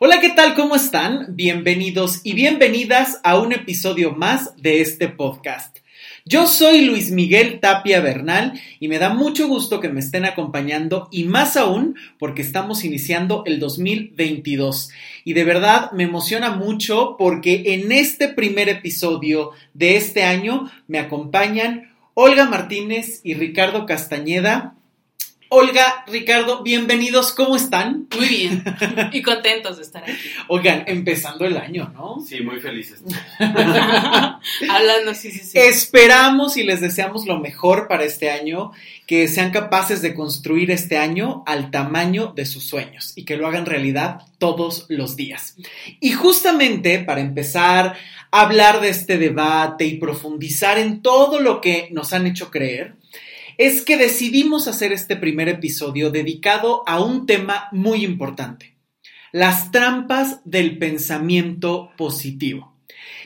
Hola, ¿qué tal? ¿Cómo están? Bienvenidos y bienvenidas a un episodio más de este podcast. Yo soy Luis Miguel Tapia Bernal y me da mucho gusto que me estén acompañando y más aún porque estamos iniciando el 2022. Y de verdad me emociona mucho porque en este primer episodio de este año me acompañan Olga Martínez y Ricardo Castañeda. Olga, Ricardo, bienvenidos, ¿cómo están? Muy bien y contentos de estar aquí. Oigan, empezando el año, ¿no? Sí, muy felices. Hablando, sí, sí, sí. Esperamos y les deseamos lo mejor para este año, que sean capaces de construir este año al tamaño de sus sueños y que lo hagan realidad todos los días. Y justamente para empezar a hablar de este debate y profundizar en todo lo que nos han hecho creer, es que decidimos hacer este primer episodio dedicado a un tema muy importante, las trampas del pensamiento positivo.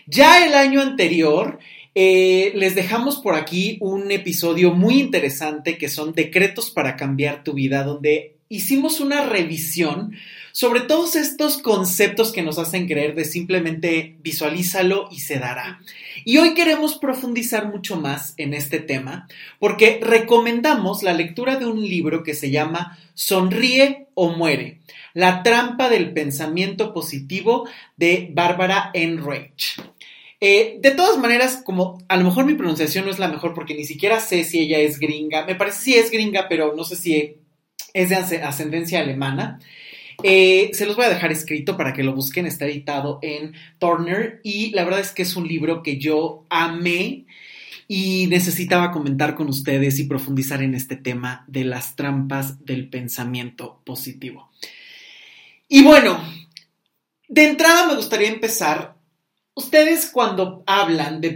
Ya el año anterior eh, les dejamos por aquí un episodio muy interesante que son decretos para cambiar tu vida, donde hicimos una revisión sobre todos estos conceptos que nos hacen creer de simplemente visualízalo y se dará. Y hoy queremos profundizar mucho más en este tema porque recomendamos la lectura de un libro que se llama Sonríe o muere, la trampa del pensamiento positivo de Bárbara Enrage. Eh, de todas maneras, como a lo mejor mi pronunciación no es la mejor porque ni siquiera sé si ella es gringa, me parece si es gringa, pero no sé si es de ascendencia alemana. Eh, se los voy a dejar escrito para que lo busquen, está editado en Turner y la verdad es que es un libro que yo amé y necesitaba comentar con ustedes y profundizar en este tema de las trampas del pensamiento positivo. Y bueno, de entrada me gustaría empezar. Ustedes cuando hablan de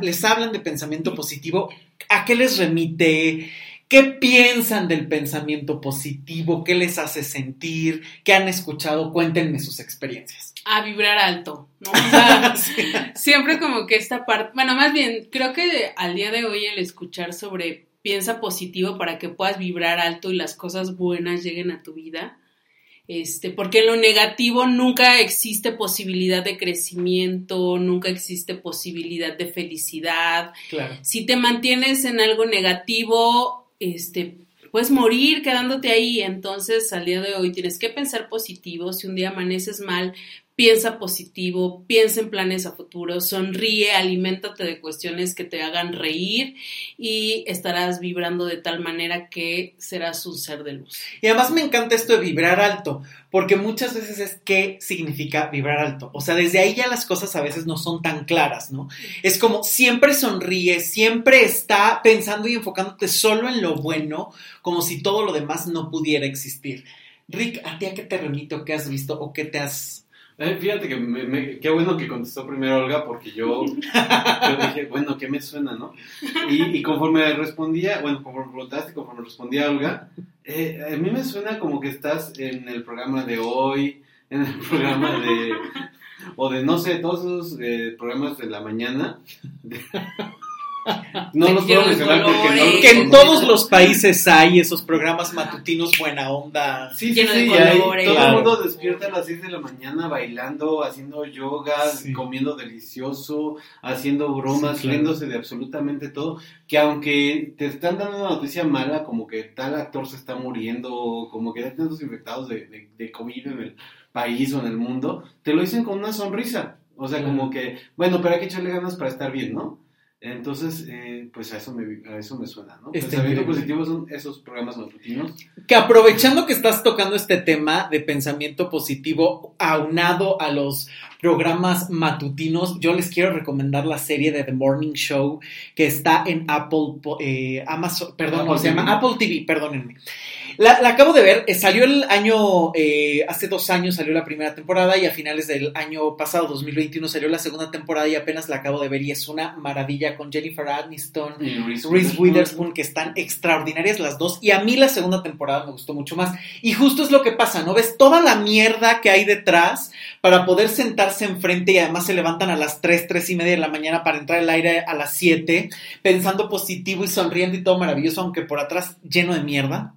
les hablan de pensamiento positivo, ¿a qué les remite? ¿Qué piensan del pensamiento positivo? ¿Qué les hace sentir? ¿Qué han escuchado? Cuéntenme sus experiencias. A vibrar alto, ¿no? O sea, siempre como que esta parte, bueno, más bien, creo que al día de hoy el escuchar sobre piensa positivo para que puedas vibrar alto y las cosas buenas lleguen a tu vida, este, porque en lo negativo nunca existe posibilidad de crecimiento, nunca existe posibilidad de felicidad. Claro. Si te mantienes en algo negativo, este, puedes morir quedándote ahí. Entonces, al día de hoy tienes que pensar positivo. Si un día amaneces mal, piensa positivo, piensa en planes a futuro, sonríe, aliméntate de cuestiones que te hagan reír y estarás vibrando de tal manera que serás un ser de luz. Y además me encanta esto de vibrar alto, porque muchas veces es qué significa vibrar alto. O sea, desde ahí ya las cosas a veces no son tan claras, ¿no? Es como siempre sonríe, siempre está pensando y enfocándote solo en lo bueno, como si todo lo demás no pudiera existir. Rick, ¿a ti a qué te remito? ¿Qué has visto o qué te has eh, fíjate que me, qué bueno que contestó primero Olga, porque yo, yo dije, bueno, ¿qué me suena, no? Y, conforme respondía, bueno, conforme preguntaste, conforme respondía Olga, eh, a mí me suena como que estás en el programa de hoy, en el programa de, o de, no sé, todos esos eh, programas de la mañana. No los puedo mencionar porque no Que en todos los países hay esos programas matutinos buena onda. Sí, sí, sí. todo el mundo despierta a las 6 de la mañana bailando, haciendo yoga, comiendo delicioso, haciendo bromas, riéndose de absolutamente todo. Que aunque te están dando una noticia mala, como que tal actor se está muriendo, como que hay tantos infectados de, de, COVID en el país o en el mundo, te lo dicen con una sonrisa. O sea, como que, bueno, pero hay que echarle ganas para estar bien, ¿no? Entonces, eh, pues a eso, me, a eso me suena, ¿no? Este pensamiento positivo son esos programas matutinos. Que aprovechando que estás tocando este tema de pensamiento positivo aunado a los programas matutinos, yo les quiero recomendar la serie de The Morning Show que está en Apple, eh, Amazon, perdón, se llama Apple TV, perdónenme. La, acabo de ver, eh, salió el año, eh, hace dos años salió la primera temporada y a finales del año pasado, 2021, salió la segunda temporada y apenas la acabo de ver y es una maravilla con Jennifer Aniston, y Reese Witherspoon, que están extraordinarias las dos y a mí la segunda temporada me gustó mucho más. Y justo es lo que pasa, ¿no? Ves toda la mierda que hay detrás para poder sentarse enfrente y además se levantan a las 3, 3 y media de la mañana para entrar al aire a las 7, pensando positivo y sonriendo y todo maravilloso, aunque por atrás lleno de mierda.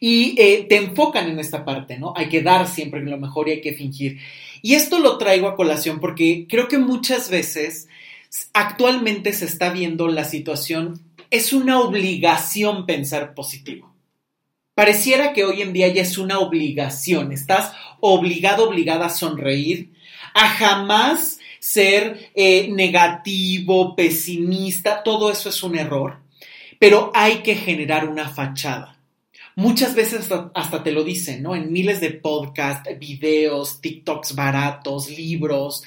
Y eh, te enfocan en esta parte, ¿no? Hay que dar siempre lo mejor y hay que fingir. Y esto lo traigo a colación porque creo que muchas veces actualmente se está viendo la situación, es una obligación pensar positivo. Pareciera que hoy en día ya es una obligación, estás obligado, obligada a sonreír, a jamás ser eh, negativo, pesimista, todo eso es un error, pero hay que generar una fachada. Muchas veces hasta, te lo dicen, ¿no? En miles de podcasts, videos, TikToks baratos, libros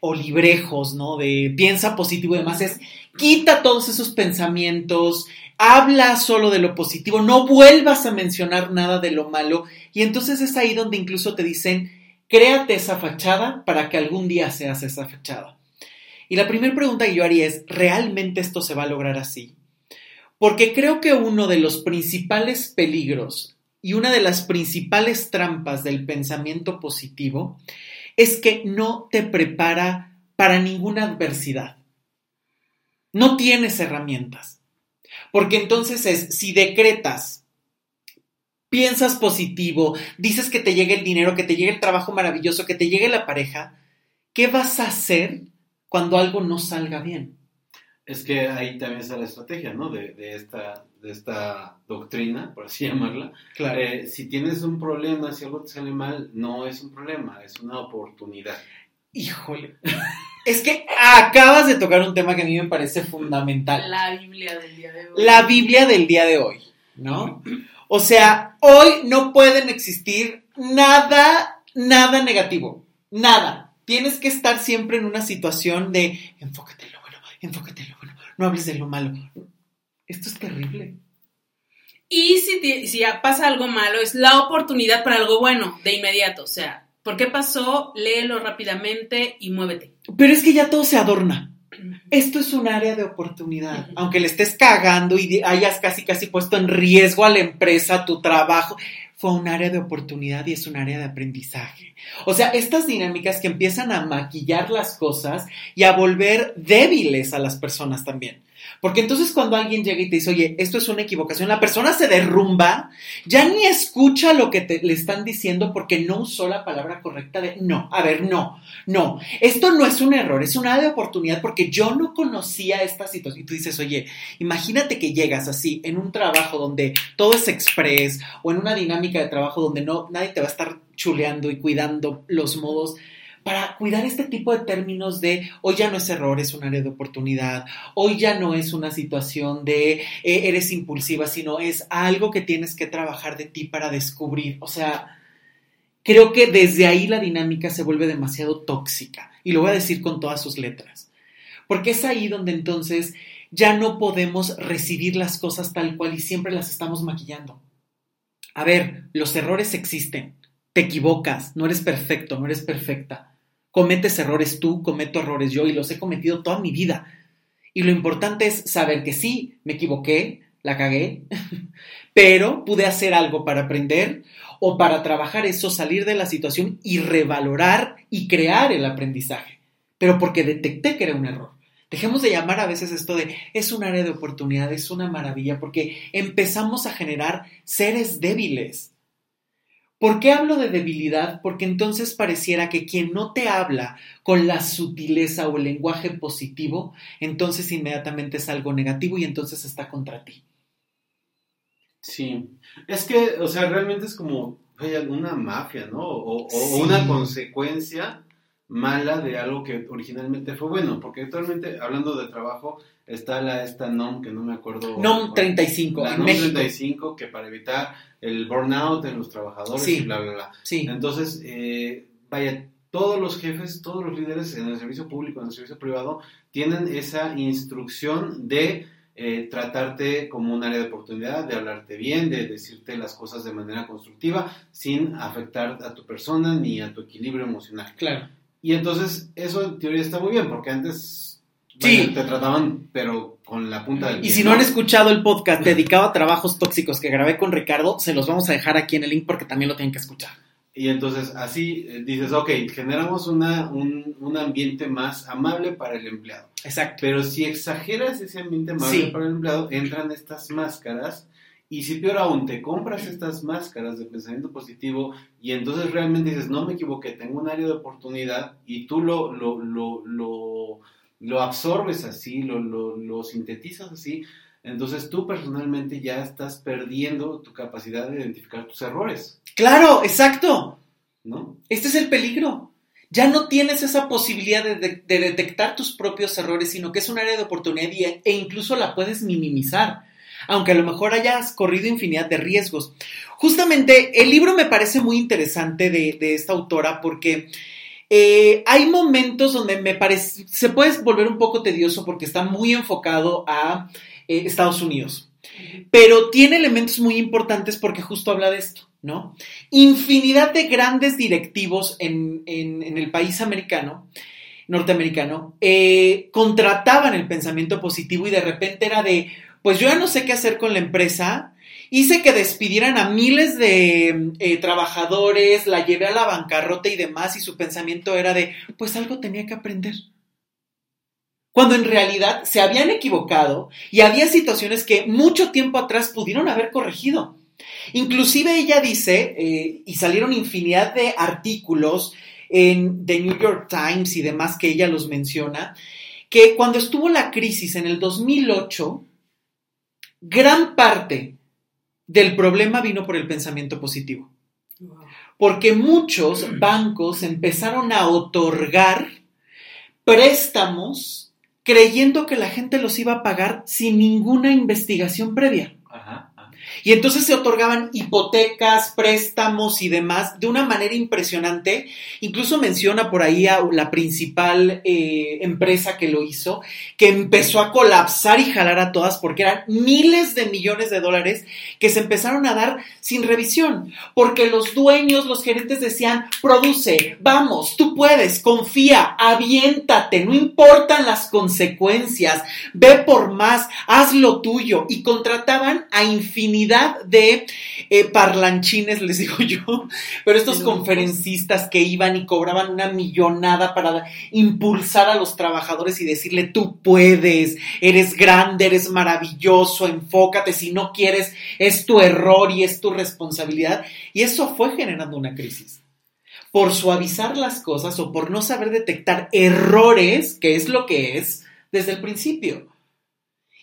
o librejos, ¿no? De piensa positivo y demás, es quita todos esos pensamientos, habla solo de lo positivo, no vuelvas a mencionar nada de lo malo y entonces es ahí donde incluso te dicen, créate esa fachada para que algún día seas esa fachada. Y la primera pregunta que yo haría es, ¿realmente esto se va a lograr así? Porque creo que uno de los principales peligros y una de las principales trampas del pensamiento positivo es que no te prepara para ninguna adversidad. No tienes herramientas. Porque entonces es, si decretas, piensas positivo, dices que te llegue el dinero, que te llegue el trabajo maravilloso, que te llegue la pareja, ¿qué vas a hacer cuando algo no salga bien? Es que ahí también está la estrategia, ¿no? De, esta, de esta doctrina, por así llamarla. Claro. Eh, si tienes un problema, si algo te sale mal, no es un problema, es una oportunidad. Híjole. es que acabas de tocar un tema que a mí me parece fundamental. La Biblia del día de hoy. La Biblia del día de hoy, ¿no? O sea, hoy no pueden existir nada, nada negativo. Nada. Tienes que estar siempre en una situación de enfócate enfócate en lo bueno, no hables de lo malo. Esto es terrible. Y si, si pasa algo malo, es la oportunidad para algo bueno de inmediato. O sea, ¿por qué pasó? Léelo rápidamente y muévete. Pero es que ya todo se adorna. Esto es un área de oportunidad. Aunque le estés cagando y hayas casi casi puesto en riesgo a la empresa, tu trabajo, fue un área de oportunidad y es un área de aprendizaje. O sea, estas dinámicas que empiezan a maquillar las cosas y a volver débiles a las personas también. Porque entonces cuando alguien llega y te dice, oye, esto es una equivocación, la persona se derrumba, ya ni escucha lo que le están diciendo porque no usó la palabra correcta de, no, a ver, no, no, esto no es un error, es una de oportunidad porque yo no conocía esta situación. Y tú dices, oye, imagínate que llegas así en un trabajo donde todo es express o en una dinámica de trabajo donde no, nadie te va a estar chuleando y cuidando los modos para cuidar este tipo de términos de hoy ya no es error, es un área de oportunidad, hoy ya no es una situación de eh, eres impulsiva, sino es algo que tienes que trabajar de ti para descubrir. O sea, creo que desde ahí la dinámica se vuelve demasiado tóxica y lo voy a decir con todas sus letras. Porque es ahí donde entonces ya no podemos recibir las cosas tal cual y siempre las estamos maquillando. A ver, los errores existen. Te equivocas, no eres perfecto, no eres perfecta Cometes errores tú, cometo errores yo y los he cometido toda mi vida. Y lo importante es saber que sí, me equivoqué, la cagué, pero pude hacer algo para aprender o para trabajar eso, salir de la situación y revalorar y crear el aprendizaje. Pero porque detecté que era un error. Dejemos de llamar a veces esto de es un área de oportunidad, es una maravilla, porque empezamos a generar seres débiles ¿Por qué hablo de debilidad? Porque entonces pareciera que quien no te habla con la sutileza o el lenguaje positivo, entonces inmediatamente es algo negativo y entonces está contra ti. Sí, es que, o sea, realmente es como una mafia, ¿no? O, una consecuencia mala de algo que originalmente fue bueno, porque actualmente, hablando de trabajo, está la esta NOM, que no me acuerdo. NOM 35, la NOM 35, que para evitar el burnout en los trabajadores y bla, bla, bla. Sí. Entonces, eh, vaya, todos los jefes, todos los líderes en el servicio público, en el servicio privado, tienen esa instrucción de eh, tratarte como un área de oportunidad, de hablarte bien, de decirte las cosas de manera constructiva, sin afectar a tu persona ni a tu equilibrio emocional. Claro. Y entonces, eso en teoría está muy bien, porque antes sí. te trataban, pero con la punta del Y si no han escuchado el podcast dedicado a trabajos tóxicos que grabé con Ricardo, se los vamos a dejar aquí en el link porque también lo tienen que escuchar. Y entonces así eh, dices, ok, generamos una, un, un, ambiente más amable para el empleado. Exacto. Pero si exageras ese ambiente amable para el empleado, entran estas máscaras Y si peor aún, te compras estas máscaras de pensamiento positivo y entonces realmente dices, no me equivoqué, tengo un área de oportunidad y tú lo, lo, lo, lo, lo absorbes así, lo, lo, lo sintetizas así, entonces tú personalmente ya estás perdiendo tu capacidad de identificar tus errores. Claro, exacto. ¿No? Este es el peligro. Ya no tienes esa posibilidad de, de detectar tus propios errores, sino que es un área de oportunidad e incluso la puedes minimizar aunque a lo mejor hayas corrido infinidad de riesgos. Justamente el libro me parece muy interesante de, esta autora porque eh, hay momentos donde me parece, se puede volver un poco tedioso porque está muy enfocado a eh, Estados Unidos, pero tiene elementos muy importantes porque justo habla de esto. ¿No? Infinidad de grandes directivos en, el país americano norteamericano, eh, contrataban el pensamiento positivo y de repente era de, pues yo ya no sé qué hacer con la empresa. Hice que despidieran a miles de eh, trabajadores, la llevé a la bancarrota y demás, y su pensamiento era de, pues algo tenía que aprender. Cuando en realidad se habían equivocado y había situaciones que mucho tiempo atrás pudieron haber corregido. Inclusive ella dice, eh, y salieron infinidad de artículos en The New York Times y demás que ella los menciona, que cuando estuvo la crisis en el 2008, gran parte del problema vino por el pensamiento positivo. Porque muchos bancos empezaron a otorgar préstamos creyendo que la gente los iba a pagar sin ninguna investigación previa. Y entonces se otorgaban hipotecas, préstamos y demás de una manera impresionante. Incluso menciona por ahí a la principal eh, empresa que lo hizo, que empezó a colapsar y jalar a todas porque eran miles de millones de dólares que se empezaron a dar sin revisión. Porque los dueños, los gerentes decían, produce, vamos, tú puedes, confía, aviéntate, no importan las consecuencias, ve por más, haz lo tuyo. Y contrataban a infinidad de eh, parlanchines, les digo yo, pero estos conferencistas que iban y cobraban una millonada para impulsar a los trabajadores y decirle, tú puedes, eres grande, eres maravilloso, enfócate, si no quieres, es tu error y es tu responsabilidad. Y eso fue generando una crisis por suavizar las cosas o por no saber detectar errores, que es lo que es, desde el principio.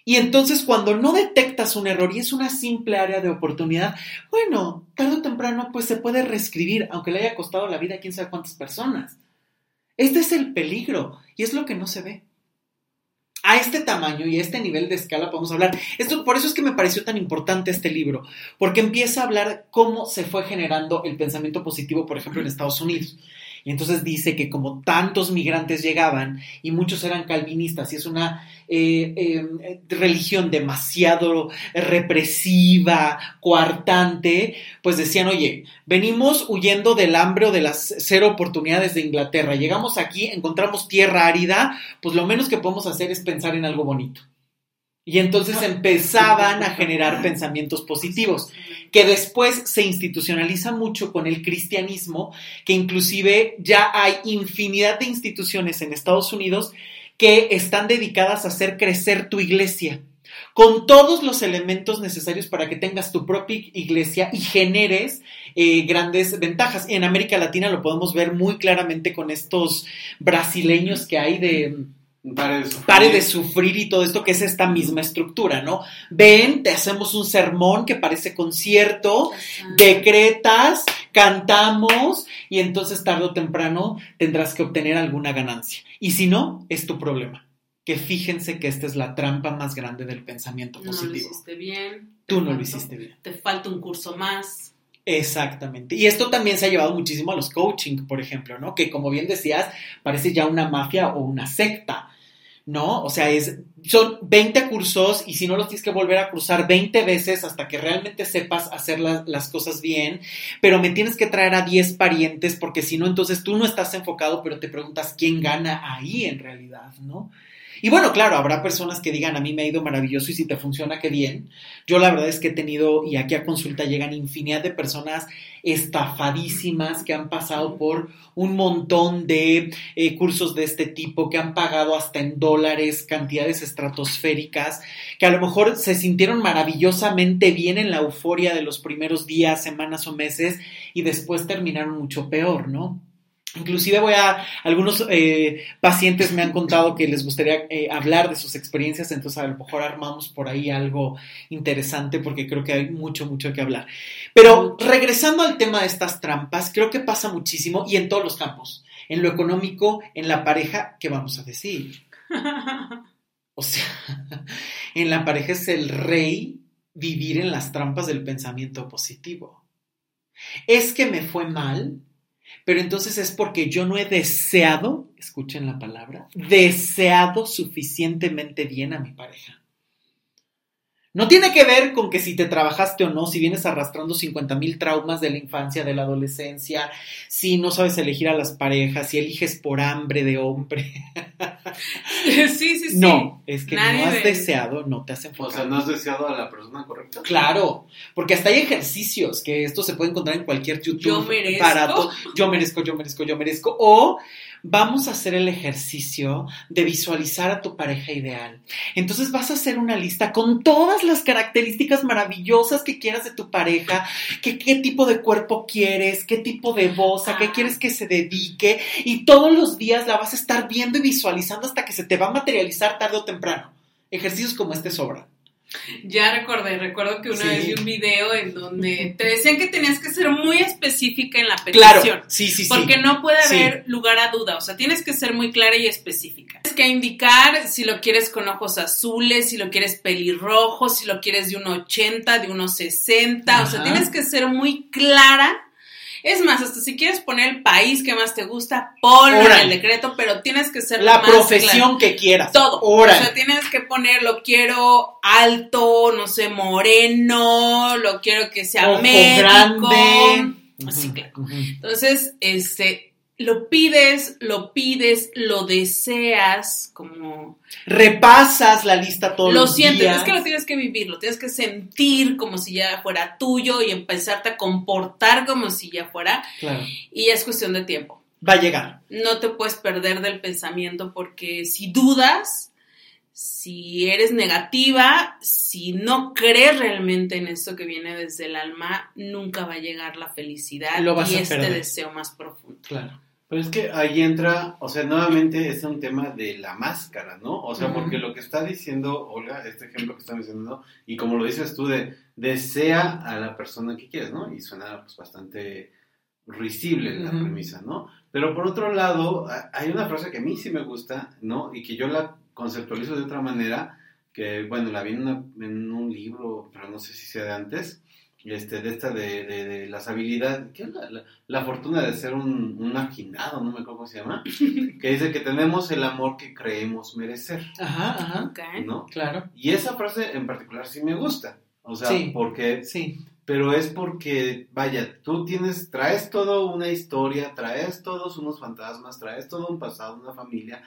Y entonces cuando no detectas un error y es una simple área de oportunidad, bueno, tarde o temprano pues se puede reescribir, aunque le haya costado la vida a quién sabe cuántas personas. Este es el peligro y es lo que no se ve. A este tamaño y a este nivel de escala podemos hablar. Esto, por eso es que me pareció tan importante este libro, porque empieza a hablar cómo se fue generando el pensamiento positivo, por ejemplo, en Estados Unidos. Y entonces dice que como tantos migrantes llegaban y muchos eran calvinistas y es una eh, eh, religión demasiado represiva, coartante, pues decían, oye, venimos huyendo del hambre o de las cero oportunidades de Inglaterra, llegamos aquí, encontramos tierra árida, pues lo menos que podemos hacer es pensar en algo bonito. Y entonces empezaban a generar pensamientos positivos, que después se institucionaliza mucho con el cristianismo, que inclusive ya hay infinidad de instituciones en Estados Unidos que están dedicadas a hacer crecer tu iglesia, con todos los elementos necesarios para que tengas tu propia iglesia y generes eh, grandes ventajas. En América Latina lo podemos ver muy claramente con estos brasileños que hay de Pare de, sufrir. y todo esto que es esta misma estructura, ¿no? Ven, te hacemos un sermón que parece concierto, decretas, cantamos y entonces tarde o temprano tendrás que obtener alguna ganancia. Y si no, es tu problema. Que fíjense que esta es la trampa más grande del pensamiento positivo. No lo hiciste bien. Tú no lo hiciste bien. Te falta un curso más. Exactamente. Y esto también se ha llevado muchísimo a los coaching, por ejemplo, ¿no? Que como bien decías, parece ya una mafia o una secta, ¿no? O sea, es, son 20 cursos y si no los tienes que volver a cruzar 20 veces hasta que realmente sepas hacer las cosas bien, pero me tienes que traer a 10 parientes porque si no, entonces tú no estás enfocado, pero te preguntas quién gana ahí en realidad, ¿no? Y bueno, claro, habrá personas que digan, a mí me ha ido maravilloso y si te funciona, qué bien. Yo la verdad es que he tenido, y aquí a consulta llegan infinidad de personas estafadísimas que han pasado por un montón de eh, cursos de este tipo, que han pagado hasta en dólares cantidades estratosféricas, que a lo mejor se sintieron maravillosamente bien en la euforia de los primeros días, semanas o meses y después terminaron mucho peor, ¿no? Inclusive voy a, algunos eh, pacientes me han contado que les gustaría eh, hablar de sus experiencias, entonces a lo mejor armamos por ahí algo interesante porque creo que hay mucho, mucho que hablar. Pero regresando al tema de estas trampas, creo que pasa muchísimo y en todos los campos, en lo económico, en la pareja, ¿qué vamos a decir? O sea, en la pareja es el rey vivir en las trampas del pensamiento positivo. Es que me fue mal, pero entonces es porque yo no he deseado, escuchen la palabra, deseado suficientemente bien a mi pareja. No tiene que ver con que si te trabajaste o no, si vienes arrastrando 50 mil traumas de la infancia, de la adolescencia, si no sabes elegir a las parejas, si eliges por hambre de hombre. sí, sí, sí. No, es que no has deseado, no te hacen O sea, no has deseado a la persona correcta. Claro, porque hasta hay ejercicios que esto se puede encontrar en cualquier YouTube. Yo merezco. yo merezco, yo merezco, yo merezco. O vamos a hacer el ejercicio de visualizar a tu pareja ideal. Entonces vas a hacer una lista con todas las características maravillosas que quieras de tu pareja, qué tipo de cuerpo quieres, qué tipo de voz, a qué quieres que se dedique y todos los días la vas a estar viendo y visualizando hasta que se te va a materializar tarde o temprano. Ejercicios como este sobran. Ya recordé, recuerdo que una vez vi un video en donde te decían que tenías que ser muy específica en la petición. Claro, sí, sí, sí. Porque no puede haber lugar a duda, o sea, tienes que ser muy clara y específica. Tienes que indicar si lo quieres con ojos azules, si lo quieres pelirrojo, si lo quieres de 1,80, de 1,60, o sea, tienes que ser muy clara es más, hasta si quieres poner el país que más te gusta, ponlo en el decreto, pero tienes que ser la profesión que quieras. Todo. O sea, tienes que poner lo quiero alto, no sé, moreno, lo quiero que sea Ojo grande. Así, claro. Entonces, este, lo pides, lo pides, lo deseas, como... Repasas la lista todos lo los días. Lo sientes, es que lo tienes que vivir, lo tienes que sentir como si ya fuera tuyo y empezarte a comportar como si ya fuera. Claro. Y es cuestión de tiempo. Va a llegar. No te puedes perder del pensamiento porque si dudas, si eres negativa, si no crees realmente en esto que viene desde el alma, nunca va a llegar la felicidad y este deseo más profundo. Claro. Pero es que ahí entra, o sea, nuevamente es un tema de la máscara, ¿no? O sea, porque lo que está diciendo Olga, este ejemplo que está mencionando, y como lo dices tú, de desea a la persona que quieres, ¿no? Y suena pues bastante risible la premisa, ¿no? Pero por otro lado, hay una frase que a mí sí me gusta, ¿no? Y que yo la conceptualizo de otra manera, que, bueno, la vi en, en un libro, pero no sé si sea de antes, este, de esta de, de, las habilidades, ¿qué es la, fortuna de ser un, un no me acuerdo cómo se llama, que dice que tenemos el amor que creemos merecer. Ajá, ajá. ¿No? Claro. Y esa frase en particular sí me gusta. O sea, porque... Sí. Pero es porque, vaya, tú tienes, traes todo una historia, traes todos unos fantasmas, traes todo un pasado, una familia,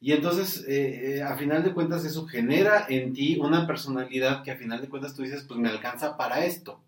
y entonces, eh, eh, a final de cuentas, eso genera en ti una personalidad que a final de cuentas tú dices, pues me alcanza para esto.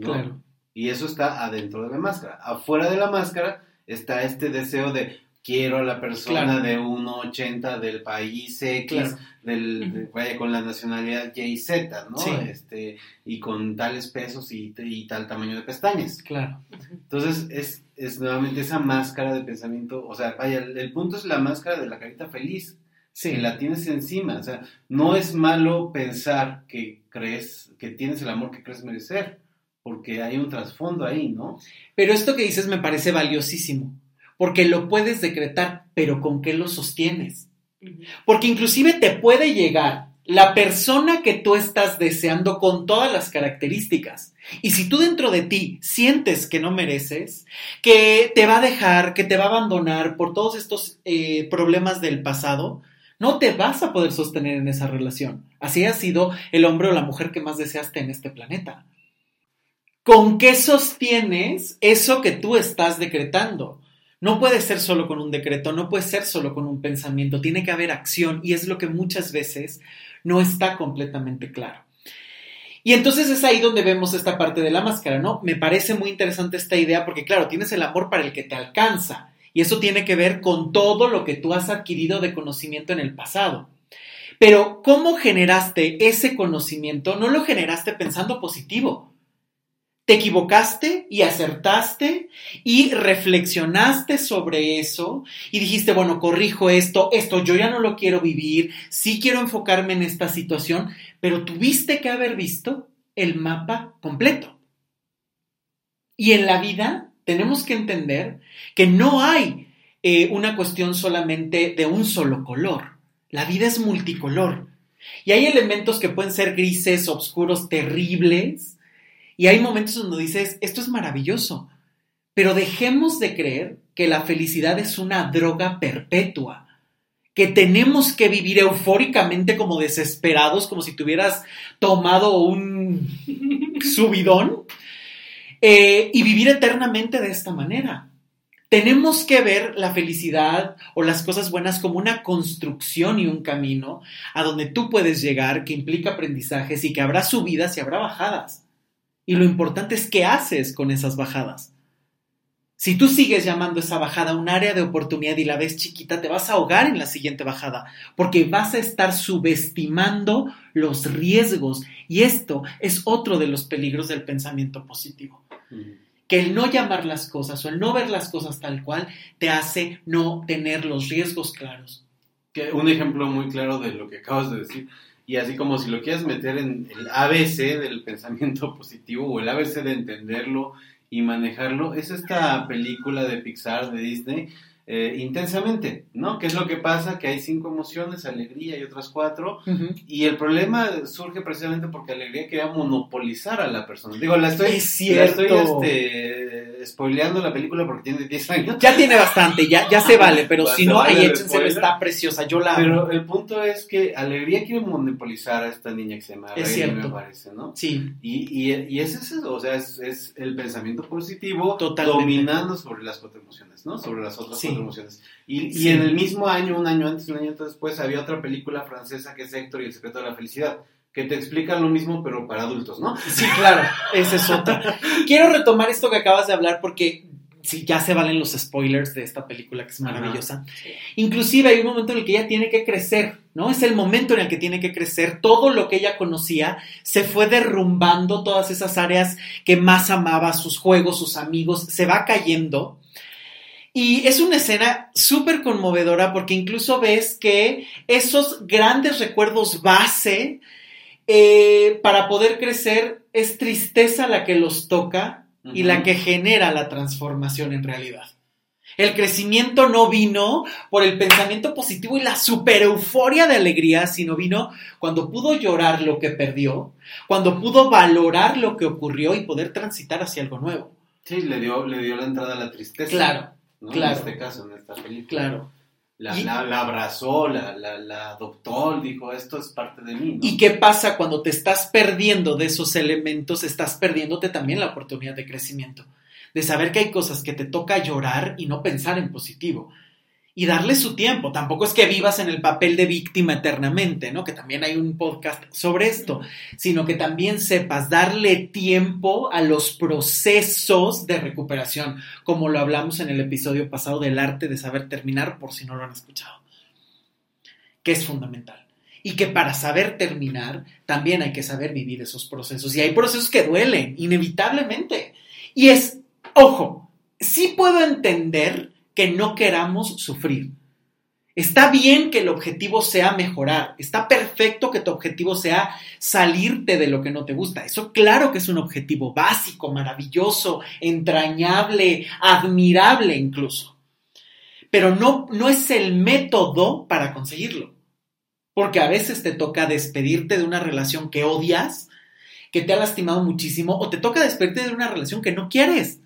Claro. Y eso está adentro de la máscara. Afuera de la máscara está este deseo de quiero a la persona de 1,80 del país X, del, vaya con la nacionalidad Y Z, ¿no? Este, y con tales pesos y, tal tamaño de pestañas. Claro. Entonces es, es nuevamente esa máscara de pensamiento, o sea, vaya, el, punto es la máscara de la carita feliz. Sí. Que la tienes encima. O sea, no es malo pensar que crees, que tienes el amor que crees merecer porque hay un trasfondo ahí, ¿no? Pero esto que dices me parece valiosísimo, porque lo puedes decretar, pero ¿con qué lo sostienes? Porque inclusive te puede llegar la persona que tú estás deseando con todas las características. Y si tú dentro de ti sientes que no mereces, que te va a dejar, que te va a abandonar por todos estos eh, problemas del pasado, no te vas a poder sostener en esa relación. Así ha sido el hombre o la mujer que más deseaste en este planeta. ¿Con qué sostienes eso que tú estás decretando? No puede ser solo con un decreto, no puede ser solo con un pensamiento, tiene que haber acción y es lo que muchas veces no está completamente claro. Y entonces es ahí donde vemos esta parte de la máscara, ¿no? Me parece muy interesante esta idea porque, claro, tienes el amor para el que te alcanza y eso tiene que ver con todo lo que tú has adquirido de conocimiento en el pasado. Pero, ¿cómo generaste ese conocimiento? No lo generaste pensando positivo te equivocaste y acertaste y reflexionaste sobre eso y dijiste, bueno, corrijo esto, esto yo ya no lo quiero vivir, sí quiero enfocarme en esta situación, pero tuviste que haber visto el mapa completo. Y en la vida tenemos que entender que no hay eh, una cuestión solamente de un solo color. La vida es multicolor. Y hay elementos que pueden ser grises, oscuros, terribles, y hay momentos donde dices, esto es maravilloso, pero dejemos de creer que la felicidad es una droga perpetua, que tenemos que vivir eufóricamente como desesperados, como si tuvieras tomado un subidón, eh, y vivir eternamente de esta manera. Tenemos que ver la felicidad o las cosas buenas como una construcción y un camino a donde tú puedes llegar, que implica aprendizajes y que habrá subidas y habrá bajadas. Y lo importante es qué haces con esas bajadas. Si tú sigues llamando esa bajada un área de oportunidad y la ves chiquita, te vas a ahogar en la siguiente bajada, porque vas a estar subestimando los riesgos. Y esto es otro de los peligros del pensamiento positivo. Que el no llamar las cosas o el no ver las cosas tal cual te hace no tener los riesgos claros. Un ejemplo muy claro de lo que acabas de decir y así como si lo quieres meter en el ABC del pensamiento positivo o el ABC de entenderlo y manejarlo, es esta película de Pixar, de Disney, eh, intensamente, ¿no? ¿Qué es lo que pasa? Que hay cinco emociones, alegría y otras cuatro, y el problema surge precisamente porque alegría quería monopolizar a la persona. Digo, la estoy, la estoy este, spoileando la película porque tiene 10 años. Ya tiene bastante, ya, ya se vale, pero si no, ahí échenselo, está preciosa, yo la Pero el punto es que alegría quiere monopolizar a esta niña que se llama es cierto. me parece, ¿no? Sí. Y, y, y ese es eso, o sea, es, es el pensamiento positivo dominando sobre las cuatro emociones, ¿no? Sobre las otras emociones. Y, en el mismo año, un año antes, un año después, había otra película francesa que es Héctor y el secreto de la felicidad, que te explica lo mismo, pero para adultos, ¿no? Sí, claro, esa es otra. Quiero retomar esto que acabas de hablar porque sí, ya se valen los spoilers de esta película que es maravillosa. Inclusive hay un momento en el que ella tiene que crecer, ¿no? Es el momento en el que tiene que crecer. Todo lo que ella conocía se fue derrumbando, todas esas áreas que más amaba, sus juegos, sus amigos, se va cayendo. Y es una escena súper conmovedora porque incluso ves que esos grandes recuerdos base eh, para poder crecer es tristeza la que los toca y la que genera la transformación en realidad. El crecimiento no vino por el pensamiento positivo y la super euforia de alegría, sino vino cuando pudo llorar lo que perdió, cuando pudo valorar lo que ocurrió y poder transitar hacia algo nuevo. Sí, le dio, le dio la entrada a la tristeza. Claro. Claro. En este caso, en esta película. Claro. La, la, abrazó, la, la, adoptó, dijo, esto es parte de mí. ¿Y qué pasa cuando te estás perdiendo de esos elementos? Estás perdiéndote también la oportunidad de crecimiento, de saber que hay cosas que te toca llorar y no pensar en positivo y darle su tiempo. Tampoco es que vivas en el papel de víctima eternamente, ¿no? Que también hay un podcast sobre esto, sino que también sepas darle tiempo a los procesos de recuperación, como lo hablamos en el episodio pasado del arte de saber terminar, por si no lo han escuchado, que es fundamental. Y que para saber terminar, también hay que saber vivir esos procesos. Y hay procesos que duelen, inevitablemente. Y es, ojo, sí puedo entender que no queramos sufrir. Está bien que el objetivo sea mejorar, está perfecto que tu objetivo sea salirte de lo que no te gusta. Eso claro que es un objetivo básico, maravilloso, entrañable, admirable incluso. Pero no, no es el método para conseguirlo. Porque a veces te toca despedirte de una relación que odias, que te ha lastimado muchísimo, o te toca despedirte de una relación que no quieres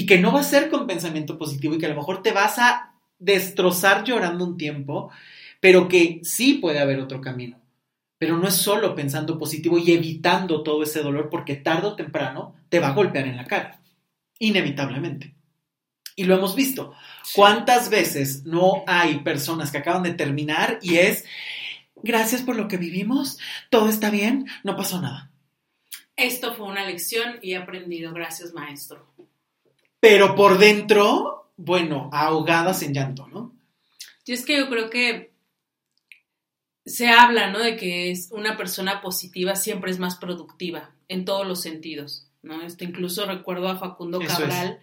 y que no va a ser con pensamiento positivo y que a lo mejor te vas a destrozar llorando un tiempo, pero que sí puede haber otro camino. Pero no es solo pensando positivo y evitando todo ese dolor porque tarde o temprano te va a golpear en la cara, inevitablemente. Y lo hemos visto. ¿Cuántas veces no hay personas que acaban de terminar y es, gracias por lo que vivimos, todo está bien, no pasó nada? Esto fue una lección y he aprendido, gracias maestro. Pero por dentro, bueno, ahogadas en llanto, ¿no? Yo es que yo creo que se habla, ¿no? De que es una persona positiva siempre es más productiva en todos los sentidos, ¿no? Este, incluso recuerdo a Facundo Cabral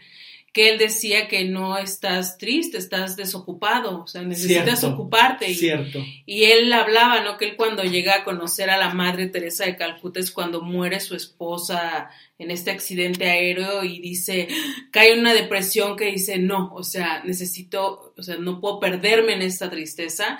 que él decía que no estás triste, estás desocupado, o sea, necesitas ocuparte. Y, cierto. y él hablaba, ¿no? Que él cuando llega a conocer a la madre Teresa de Calcuta es cuando muere su esposa en este accidente aéreo y dice, cae en una depresión que dice, no, o sea, necesito, o sea, no puedo perderme en esta tristeza.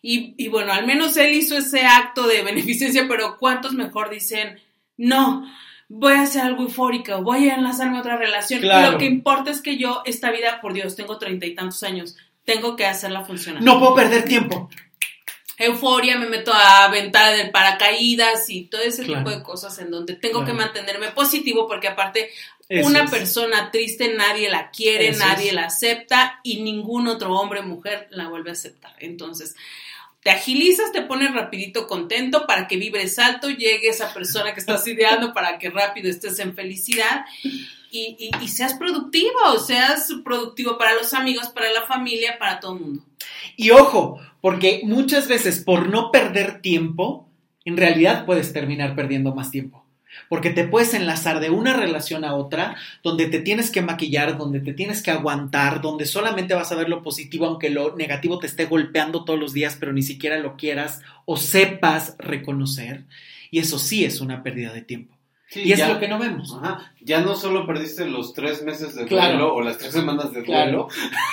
Y, y bueno, al menos él hizo ese acto de beneficencia, pero ¿cuántos mejor dicen, no? Voy a hacer algo eufórico, voy a enlazarme a otra relación. Lo que importa es que yo, esta vida, por Dios, tengo treinta y tantos años, tengo que hacerla funcionar. No puedo perder tiempo. Euforia, me meto a aventar del paracaídas y todo ese tipo de cosas en donde tengo que mantenerme positivo porque aparte una persona triste nadie la quiere, nadie la acepta y ningún otro hombre o mujer la vuelve a aceptar. Entonces, te agilizas, te pones rapidito contento para que vibres alto, llegue esa persona que estás ideando para que rápido estés en felicidad y, seas productivo, seas productivo para los amigos, para la familia, para todo el mundo. Y ojo, porque muchas veces por no perder tiempo, en realidad puedes terminar perdiendo más tiempo porque te puedes enlazar de una relación a otra donde te tienes que maquillar, donde te tienes que aguantar, donde solamente vas a ver lo positivo aunque lo negativo te esté golpeando todos los días, pero ni siquiera lo quieras o sepas reconocer. Y eso sí es una pérdida de tiempo y es lo que no vemos. Ya no solo perdiste los tres meses de duelo o las tres semanas de duelo.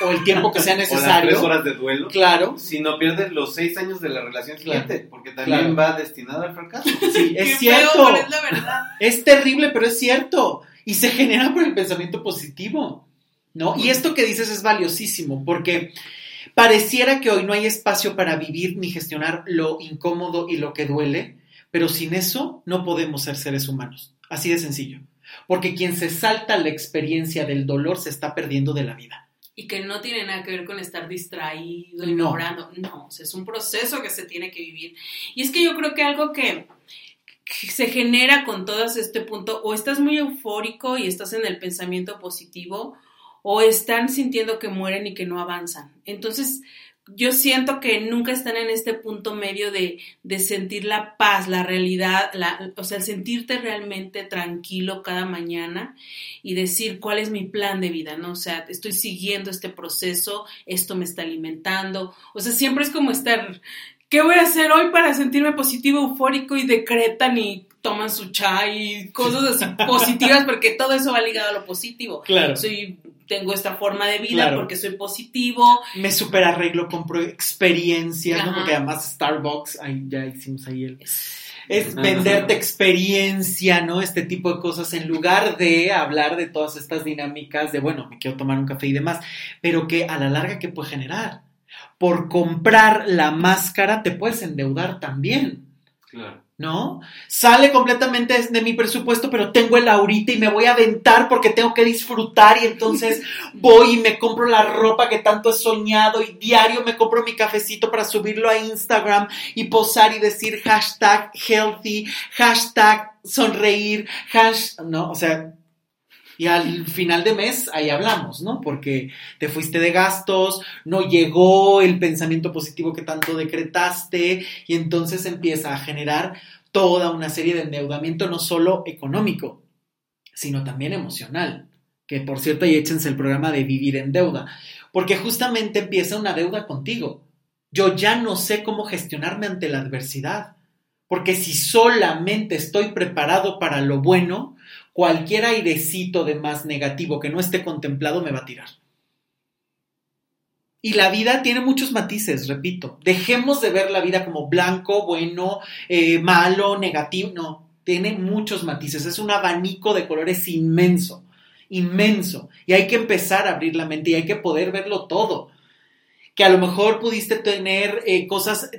O el tiempo que sea necesario. o las tres horas de duelo. Claro. Sino pierdes los seis años de la relación siguiente. Porque también va destinada al fracaso. Sí, es cierto. es la verdad. Es terrible, pero es cierto. Y se genera por el pensamiento positivo. ¿No? Y esto que dices es valiosísimo. Porque pareciera que hoy no hay espacio para vivir ni gestionar lo incómodo y lo que duele pero sin eso no podemos ser seres humanos. Así de sencillo. Porque quien se salta la experiencia del dolor se está perdiendo de la vida. Y que no tiene nada que ver con estar distraído, ignorando. No, es un proceso que se tiene que vivir. Y es que yo creo que algo que, que se genera con todo este punto, o estás muy eufórico y estás en el pensamiento positivo, o están sintiendo que mueren y que no avanzan. Entonces, yo siento que nunca están en este punto medio de, de sentir la paz, la realidad, la, o sea, sentirte realmente tranquilo cada mañana y decir cuál es mi plan de vida, ¿no? O sea, estoy siguiendo este proceso, esto me está alimentando, o sea, siempre es como estar, ¿qué voy a hacer hoy para sentirme positivo, eufórico y decretan y toman su chai y cosas así positivas porque todo eso va ligado a lo positivo. Claro. Soy tengo esta forma de vida porque soy positivo. Me super arreglo, compro experiencias, ¿no? Porque además Starbucks, ahí ya hicimos ahí el... Es venderte experiencia, ¿no? Este tipo de cosas en lugar de hablar de todas estas dinámicas de, bueno, me quiero tomar un café y demás, pero que a la larga, ¿qué puede generar? Por comprar la máscara te puedes endeudar también. Claro. ¿no? Sale completamente de mi presupuesto, pero tengo el ahorita y me voy a aventar porque tengo que disfrutar y entonces voy y me compro la ropa que tanto he soñado y diario me compro mi cafecito para subirlo a Instagram y posar y decir hashtag healthy, hashtag sonreír, hashtag, ¿no? O sea, y al final de mes ahí hablamos, ¿no? Porque te fuiste de gastos, no llegó el pensamiento positivo que tanto decretaste y entonces empieza a generar toda una serie de endeudamiento no solo económico, sino también emocional. Que por cierto, ahí échense el programa de vivir en deuda, porque justamente empieza una deuda contigo. Yo ya no sé cómo gestionarme ante la adversidad, porque si solamente estoy preparado para lo bueno, cualquier airecito de más negativo que no esté contemplado me va a tirar. Y la vida tiene muchos matices, repito. Dejemos de ver la vida como blanco, bueno, eh, malo, negativo. No, tiene muchos matices. Es un abanico de colores inmenso, inmenso. Y hay que empezar a abrir la mente y hay que poder verlo todo. Que a lo mejor pudiste tener eh, cosas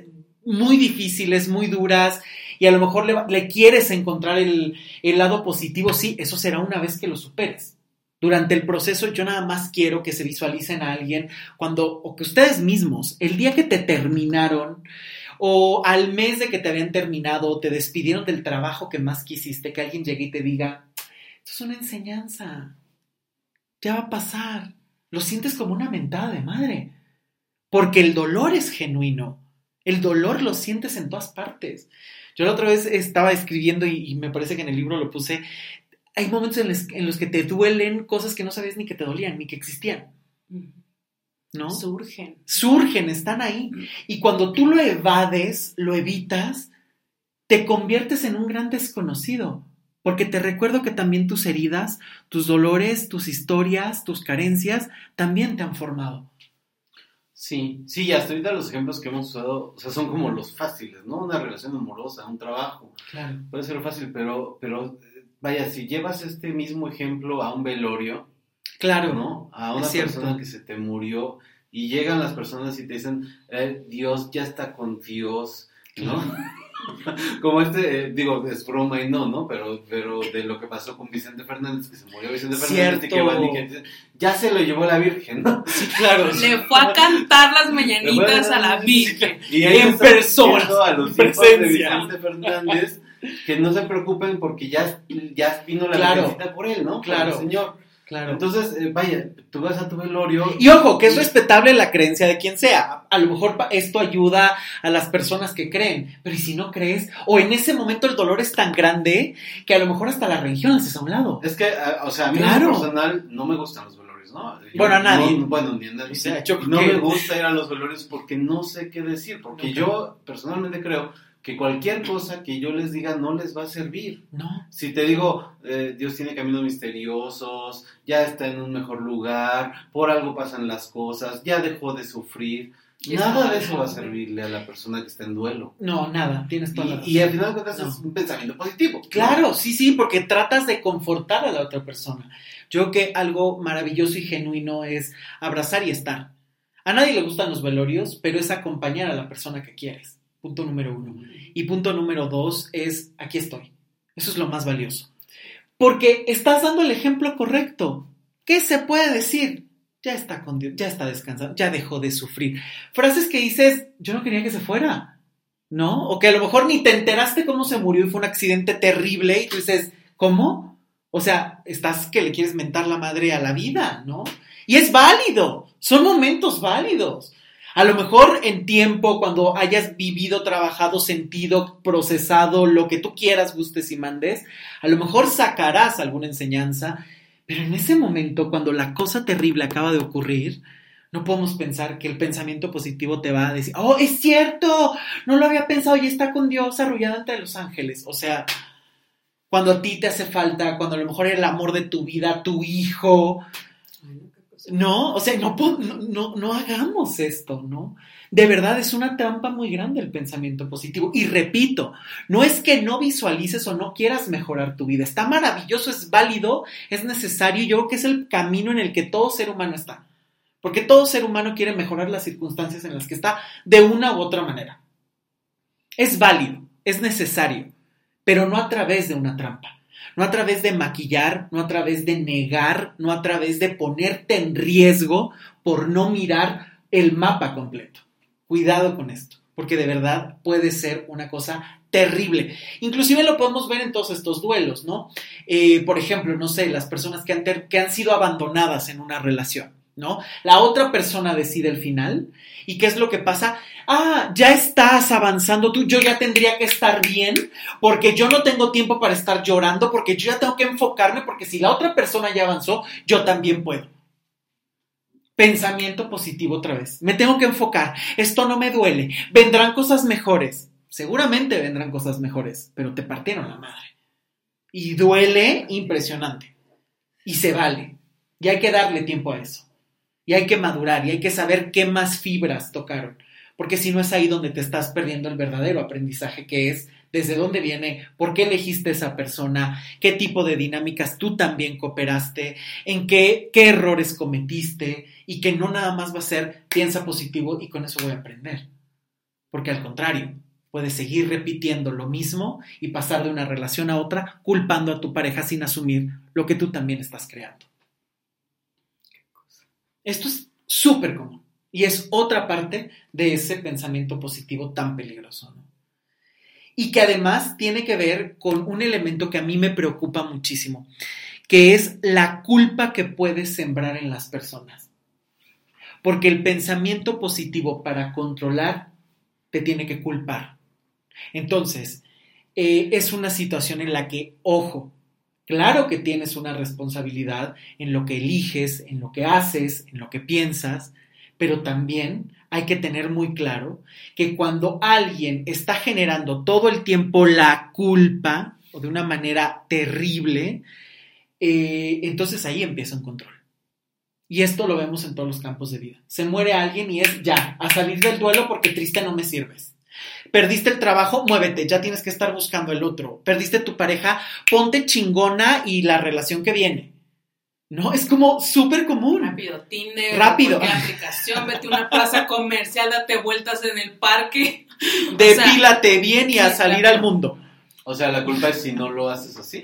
muy difíciles, muy duras, y a lo mejor le, quieres encontrar el, lado positivo, sí, eso será una vez que lo superes. Durante el proceso yo nada más quiero que se visualicen a alguien cuando, o que ustedes mismos, el día que te terminaron, o al mes de que te habían terminado, te despidieron del trabajo que más quisiste, que alguien llegue y te diga, esto es una enseñanza, ya va a pasar, lo sientes como una mentada de madre, porque el dolor es genuino, el dolor lo sientes en todas partes. Yo la otra vez estaba escribiendo y, me parece que en el libro lo puse, hay momentos en los, que te duelen cosas que no sabías ni que te dolían, ni que existían. ¿No? Surgen. Surgen, están ahí. Y cuando tú lo evades, lo evitas, te conviertes en un gran desconocido. Porque te recuerdo que también tus heridas, tus dolores, tus historias, tus carencias, también te han formado. Sí, sí, hasta ahorita los ejemplos que hemos usado, o sea, son como los fáciles, ¿no? Una relación amorosa, un trabajo. Claro. Puede ser fácil, pero, pero vaya, si llevas este mismo ejemplo a un velorio, claro, ¿no? A una persona que se te murió y llegan las personas y te dicen, eh, Dios ya está con Dios, ¿no? Como este, eh, digo, es broma y no, ¿no? Pero, pero de lo que pasó con Vicente Fernández, que se murió Vicente Fernández y que van y que ya se lo llevó la Virgen, ¿no? Sí, claro. Le fue a cantar las mañanitas a la Virgen. Y en persona. A los hijos de Vicente Fernández que no se preocupen porque ya, ya vino la claro, por él, ¿no? Claro. señor. Claro. Entonces, eh, vaya, tú vas a tu velorio. Y ojo, que es respetable la creencia de quien sea. A lo mejor esto ayuda a las personas que creen, pero ¿y si no crees? O en ese momento el dolor es tan grande que a lo mejor hasta la religión haces a un lado. Es que, o sea, a mí en personal no me gustan los velorios, ¿no? bueno, a nadie. bueno, ni a nadie. no me gusta ir a los velorios porque no sé qué decir, porque yo personalmente creo que cualquier cosa que yo les diga no les va a servir. No. Si te digo, eh, Dios tiene caminos misteriosos, ya está en un mejor lugar, por algo pasan las cosas, ya dejó de sufrir. Nada de eso va a servirle a la persona que está en duelo. No, nada, tienes toda y, la Y al final de cuentas es un pensamiento positivo. Claro, sí, sí, porque tratas de confortar a la otra persona. Yo creo que algo maravilloso y genuino es abrazar y estar. A nadie le gustan los velorios, pero es acompañar a la persona que quieres. Punto número uno. Y punto número dos es, aquí estoy. Eso es lo más valioso. Porque estás dando el ejemplo correcto. ¿Qué se puede decir? Ya está con Dios, ya está descansando, ya dejó de sufrir. Frases que dices, yo no quería que se fuera, ¿no? O que a lo mejor ni te enteraste cómo se murió y fue un accidente terrible y tú dices, ¿cómo? O sea, estás que le quieres mentar la madre a la vida, ¿no? Y es válido, son momentos válidos. A lo mejor en tiempo, cuando hayas vivido, trabajado, sentido, procesado, lo que tú quieras, gustes y mandes, a lo mejor sacarás alguna enseñanza, pero en ese momento, cuando la cosa terrible acaba de ocurrir, no podemos pensar que el pensamiento positivo te va a decir, oh, es cierto, no lo había pensado, y está con Dios arrullado entre los ángeles. O sea, cuando a ti te hace falta, cuando a lo mejor el amor de tu vida, tu hijo, no, o sea, no, no, no, hagamos esto, ¿no? De verdad es una trampa muy grande el pensamiento positivo. Y repito, no es que no visualices o no quieras mejorar tu vida. Está maravilloso, es válido, es necesario. Yo creo que es el camino en el que todo ser humano está. Porque todo ser humano quiere mejorar las circunstancias en las que está de una u otra manera. Es válido, es necesario, pero no a través de una trampa no a través de maquillar, no a través de negar, no a través de ponerte en riesgo por no mirar el mapa completo. Cuidado con esto, porque de verdad puede ser una cosa terrible. Inclusive lo podemos ver en todos estos duelos, ¿no? Eh, por ejemplo, no sé, las personas que han, que han sido abandonadas en una relación, ¿no? La otra persona decide el final. ¿Y qué es lo que pasa? ah, ya estás avanzando tú, yo ya tendría que estar bien, porque yo no tengo tiempo para estar llorando, porque yo ya tengo que enfocarme, porque si la otra persona ya avanzó, yo también puedo. Pensamiento positivo otra vez. Me tengo que enfocar. Esto no me duele. Vendrán cosas mejores. Seguramente vendrán cosas mejores, pero te partieron la madre. Y duele impresionante. Y se vale. Y hay que darle tiempo a eso. Y hay que madurar y hay que saber qué más fibras tocaron porque si no es ahí donde te estás perdiendo el verdadero aprendizaje que es desde dónde viene, por qué elegiste esa persona, qué tipo de dinámicas tú también cooperaste, en qué, qué errores cometiste y que no nada más va a ser piensa positivo y con eso voy a aprender. Porque al contrario, puedes seguir repitiendo lo mismo y pasar de una relación a otra culpando a tu pareja sin asumir lo que tú también estás creando. Esto es súper común y es otra parte de ese pensamiento positivo tan peligroso. ¿no? Y que además tiene que ver con un elemento que a mí me preocupa muchísimo, que es la culpa que puedes sembrar en las personas. Porque el pensamiento positivo para controlar te tiene que culpar. Entonces, eh, es una situación en la que, ojo, claro que tienes una responsabilidad en lo que eliges, en lo que haces, en lo que piensas, pero también hay que tener muy claro que cuando alguien está generando todo el tiempo la culpa, o de una manera terrible, eh, entonces ahí empieza un control. Y esto lo vemos en todos los campos de vida. Se muere alguien y es ya, a salir del duelo porque triste no me sirves. Perdiste el trabajo, muévete, ya tienes que estar buscando el otro. Perdiste tu pareja, ponte chingona y la relación que viene. No, es como súper común. Rápido, Tinder. Rápido. aplicación, vete a una plaza comercial, date vueltas en el parque. Depílate bien y a salir al mundo. O sea, la culpa es si no lo haces así.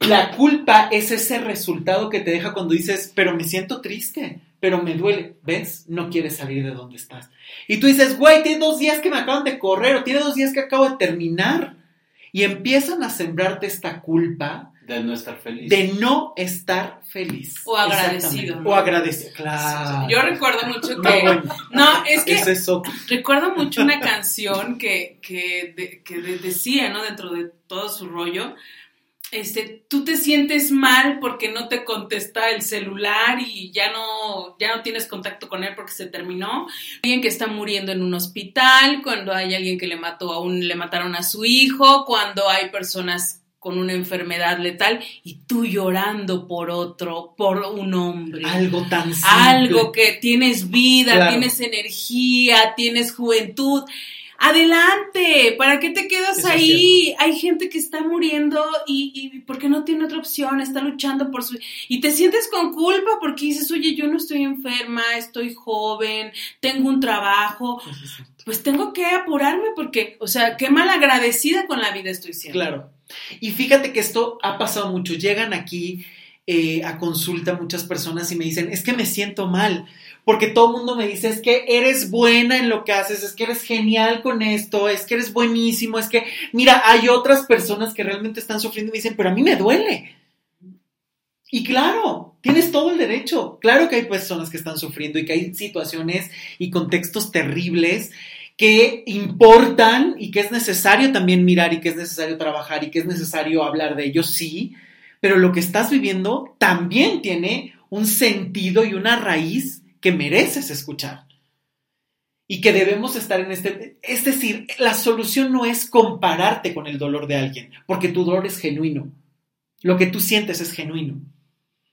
La culpa es ese resultado que te deja cuando dices, pero me siento triste, pero me duele. ¿Ves? No quieres salir de donde estás. Y tú dices, güey, tiene dos días que me acaban de correr o tiene dos días que acabo de terminar. Y empiezan a sembrarte esta culpa. De no estar feliz. De no estar feliz. O agradecido. O agradecido, claro. Yo recuerdo mucho que... No, es que... Es eso. Recuerdo mucho una canción que, que, que decía, ¿no? Dentro de todo su rollo este, tú te sientes mal porque no te contesta el celular y ya no, ya no tienes contacto con él porque se terminó. Alguien que está muriendo en un hospital, cuando hay alguien que le mató a un, le mataron a su hijo, cuando hay personas con una enfermedad letal y tú llorando por otro, por un hombre. Algo tan simple. Algo que tienes vida, tienes energía, tienes juventud adelante, ¿para qué te quedas ahí? Hay gente que está muriendo y, y porque no tiene otra opción, está luchando por su... Y te sientes con culpa porque dices, oye, yo no estoy enferma, estoy joven, tengo un trabajo, pues tengo que apurarme porque, o sea, qué mal agradecida con la vida estoy siendo. Claro. Y fíjate que esto ha pasado mucho, llegan aquí eh, a consulta muchas personas y me dicen, es que me siento mal porque todo el mundo me dice, es que eres buena en lo que haces, es que eres genial con esto, es que eres buenísimo, es que, mira, hay otras personas que realmente están sufriendo y me dicen, pero a mí me duele. Y claro, tienes todo el derecho. Claro que hay personas que están sufriendo y que hay situaciones y contextos terribles que importan y que es necesario también mirar y que es necesario trabajar y que es necesario hablar de ellos, sí, pero lo que estás viviendo también tiene un sentido y una raíz que mereces escuchar. Y que debemos estar en este... Es decir, la solución no es compararte con el dolor de alguien, porque tu dolor es genuino. Lo que tú sientes es genuino.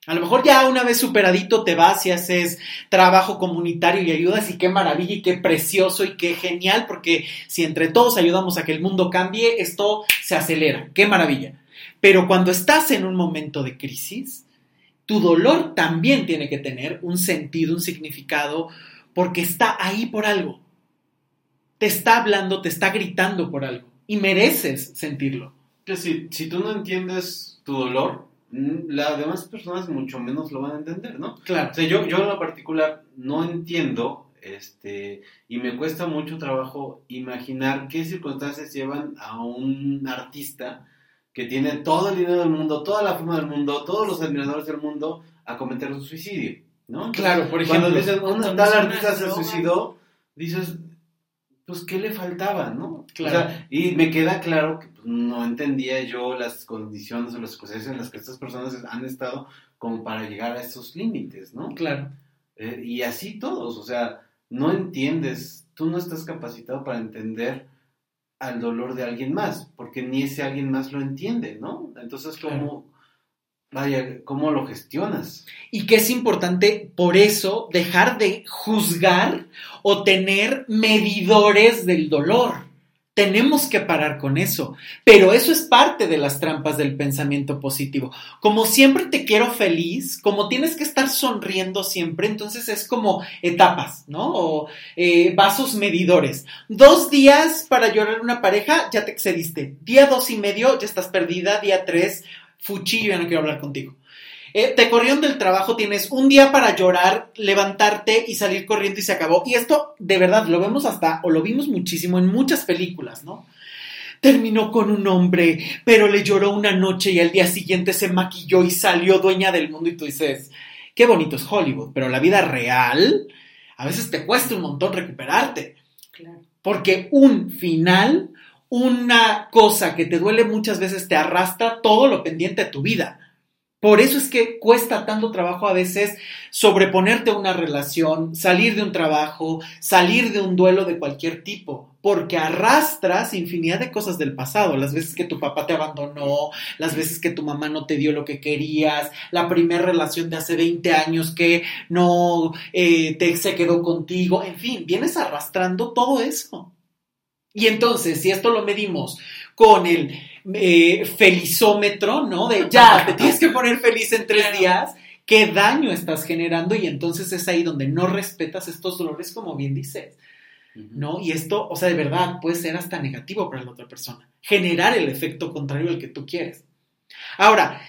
A lo mejor ya una vez superadito te vas y haces trabajo comunitario y ayudas y qué maravilla y qué precioso y qué genial, porque si entre todos ayudamos a que el mundo cambie, esto se acelera. Qué maravilla. Pero cuando estás en un momento de crisis, tu dolor también tiene que tener un sentido, un significado, porque está ahí por algo. Te está hablando, te está gritando por algo y mereces sentirlo. Que si, si tú no entiendes tu dolor, mm, las demás personas mucho menos lo van a entender, ¿no? Claro. O sea, yo, yo en lo particular no entiendo este, y me cuesta mucho trabajo imaginar qué circunstancias llevan a un artista que tiene todo el dinero del mundo, toda la fama del mundo, todos los admiradores del mundo a cometer un suicidio, ¿no? Claro, por ejemplo. Cuando dicen, un tal artista se suicidó, dices, pues, ¿qué le faltaba, no? Claro. y me queda claro que pues, no entendía yo las condiciones o las circunstancias en las que estas personas han estado como para llegar a esos límites, ¿no? Claro. Eh, y así todos, o sea, no entiendes, tú no estás capacitado para entender al dolor de alguien más, porque ni ese alguien más lo entiende, ¿no? Entonces, ¿cómo, vaya, cómo lo gestionas? Y que es importante, por eso, dejar de juzgar o tener medidores del dolor. Tenemos que parar con eso, pero eso es parte de las trampas del pensamiento positivo. Como siempre te quiero feliz, como tienes que estar sonriendo siempre, entonces es como etapas, ¿no? O eh, vasos medidores. Dos días para llorar una pareja, ya te excediste. Día dos y medio, ya estás perdida. Día tres, fuchillo, ya no quiero hablar contigo. Eh, te corrieron del trabajo, tienes un día para llorar, levantarte y salir corriendo y se acabó. Y esto, de verdad, lo vemos hasta, o lo vimos muchísimo en muchas películas, ¿no? Terminó con un hombre, pero le lloró una noche y al día siguiente se maquilló y salió dueña del mundo y tú dices, qué bonito es Hollywood, pero la vida real a veces te cuesta un montón recuperarte. Porque un final, una cosa que te duele muchas veces te arrastra todo lo pendiente de tu vida. Por eso es que cuesta tanto trabajo a veces sobreponerte a una relación, salir de un trabajo, salir de un duelo de cualquier tipo, porque arrastras infinidad de cosas del pasado, las veces que tu papá te abandonó, las veces que tu mamá no te dio lo que querías, la primera relación de hace 20 años que no eh, te, se quedó contigo, en fin, vienes arrastrando todo eso. Y entonces, si esto lo medimos con el eh, felizómetro, ¿no? De ya, te tienes que poner feliz en tres días, qué daño estás generando y entonces es ahí donde no respetas estos dolores, como bien dices. ¿No? Y esto, o sea, de verdad, puede ser hasta negativo para la otra persona. Generar el efecto contrario al que tú quieres. Ahora,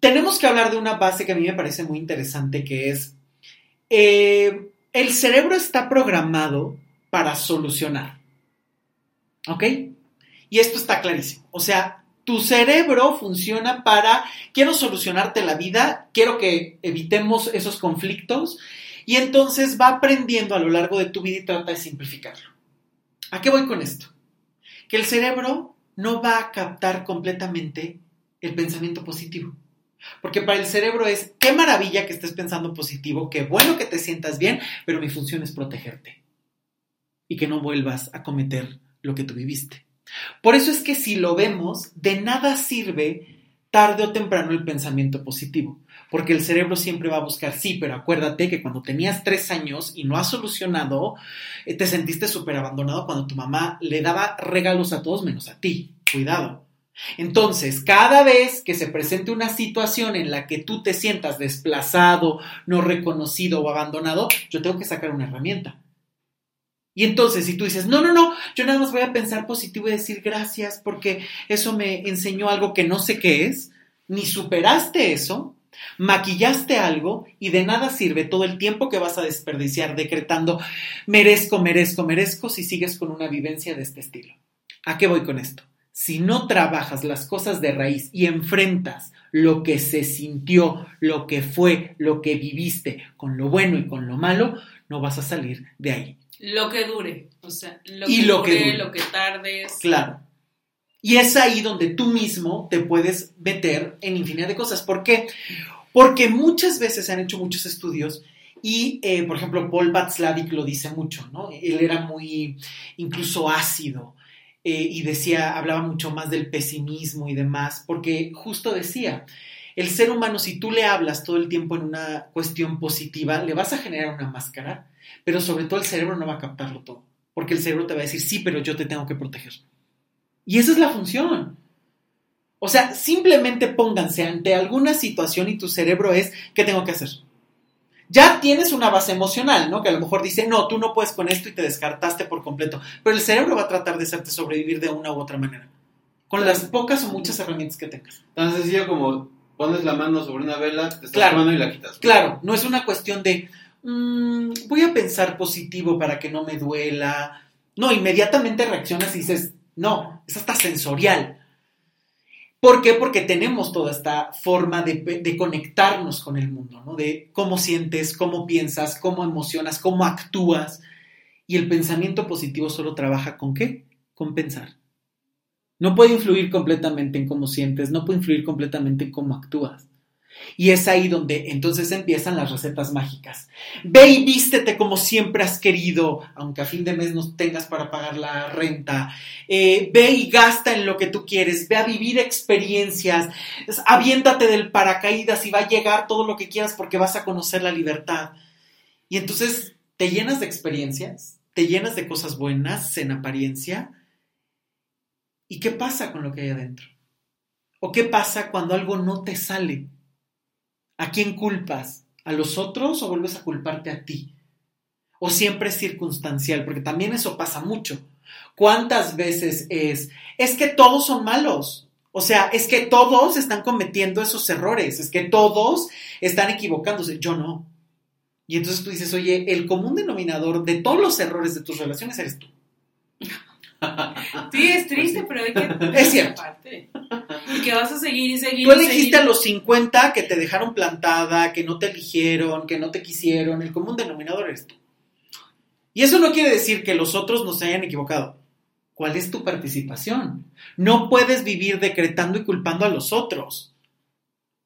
tenemos que hablar de una base que a mí me parece muy interesante, que es, eh, el cerebro está programado para solucionar. ¿Ok? Y esto está clarísimo. O sea, tu cerebro funciona para, quiero solucionarte la vida, quiero que evitemos esos conflictos y entonces va aprendiendo a lo largo de tu vida y trata de simplificarlo. ¿A qué voy con esto? Que el cerebro no va a captar completamente el pensamiento positivo. Porque para el cerebro es, qué maravilla que estés pensando positivo, qué bueno que te sientas bien, pero mi función es protegerte y que no vuelvas a cometer lo que tú viviste. Por eso es que si lo vemos, de nada sirve tarde o temprano el pensamiento positivo, porque el cerebro siempre va a buscar, sí, pero acuérdate que cuando tenías tres años y no has solucionado, eh, te sentiste súper abandonado cuando tu mamá le daba regalos a todos menos a ti. Cuidado. Entonces, cada vez que se presente una situación en la que tú te sientas desplazado, no reconocido o abandonado, yo tengo que sacar una herramienta. Y entonces, si tú dices, no, no, no, yo nada más voy a pensar positivo y decir gracias porque eso me enseñó algo que no sé qué es, ni superaste eso, maquillaste algo y de nada sirve todo el tiempo que vas a desperdiciar decretando merezco, merezco, merezco si sigues con una vivencia de este estilo. ¿A qué voy con esto? Si no trabajas las cosas de raíz y enfrentas lo que se sintió, lo que fue, lo que viviste, con lo bueno y con lo malo, no vas a salir de ahí. Lo que dure, o sea, lo que lo dure, que lo que tardes. Claro. Y es ahí donde tú mismo te puedes meter en infinidad de cosas. ¿Por qué? Porque muchas veces se han hecho muchos estudios y, eh, por ejemplo, Paul Václavic lo dice mucho, ¿no? Él era muy, incluso ácido eh, y decía, hablaba mucho más del pesimismo y demás, porque justo decía, el ser humano, si tú le hablas todo el tiempo en una cuestión positiva, le vas a generar una máscara pero sobre todo el cerebro no va a captarlo todo, porque el cerebro te va a decir, sí, pero yo te tengo que proteger. Y esa es la función. O sea, simplemente pónganse ante alguna situación y tu cerebro es, ¿qué tengo que hacer? Ya tienes una base emocional, ¿no? Que a lo mejor dice, no, tú no puedes con esto y te descartaste por completo. Pero el cerebro va a tratar de hacerte sobrevivir de una u otra manera. Con las pocas o muchas herramientas que tengas. Tan sencillo como pones la mano sobre una vela, te estás claro, y la quitas. Claro, no es una cuestión de, Mm, voy a pensar positivo para que no me duela. No, inmediatamente reaccionas y dices, no, es hasta sensorial. ¿Por qué? Porque tenemos toda esta forma de, de, conectarnos con el mundo, ¿no? De cómo sientes, cómo piensas, cómo emocionas, cómo actúas. Y el pensamiento positivo solo trabaja con qué? Con pensar. No puede influir completamente en cómo sientes, no puede influir completamente en cómo actúas. Y es ahí donde entonces empiezan las recetas mágicas. Ve y vístete como siempre has querido, aunque a fin de mes no tengas para pagar la renta. Eh, ve y gasta en lo que tú quieres. Ve a vivir experiencias. Aviéntate del paracaídas y va a llegar todo lo que quieras porque vas a conocer la libertad. Y entonces te llenas de experiencias, te llenas de cosas buenas en apariencia. ¿Y qué pasa con lo que hay adentro? ¿O qué pasa cuando algo no te sale? ¿A quién culpas? ¿A los otros o vuelves a culparte a ti? ¿O siempre es circunstancial? Porque también eso pasa mucho. ¿Cuántas veces es, es que todos son malos? O sea, es que todos están cometiendo esos errores, es que todos están equivocándose, yo no. Y entonces tú dices, oye, el común denominador de todos los errores de tus relaciones eres tú. Sí, es triste, pero hay que... Es cierto. Y que vas a seguir y seguir. Tú elegiste a los 50 que te dejaron plantada, que no te eligieron, que no te quisieron. El común denominador eres tú. Y eso no quiere decir que los otros no se hayan equivocado. ¿Cuál es tu participación? No puedes vivir decretando y culpando a los otros,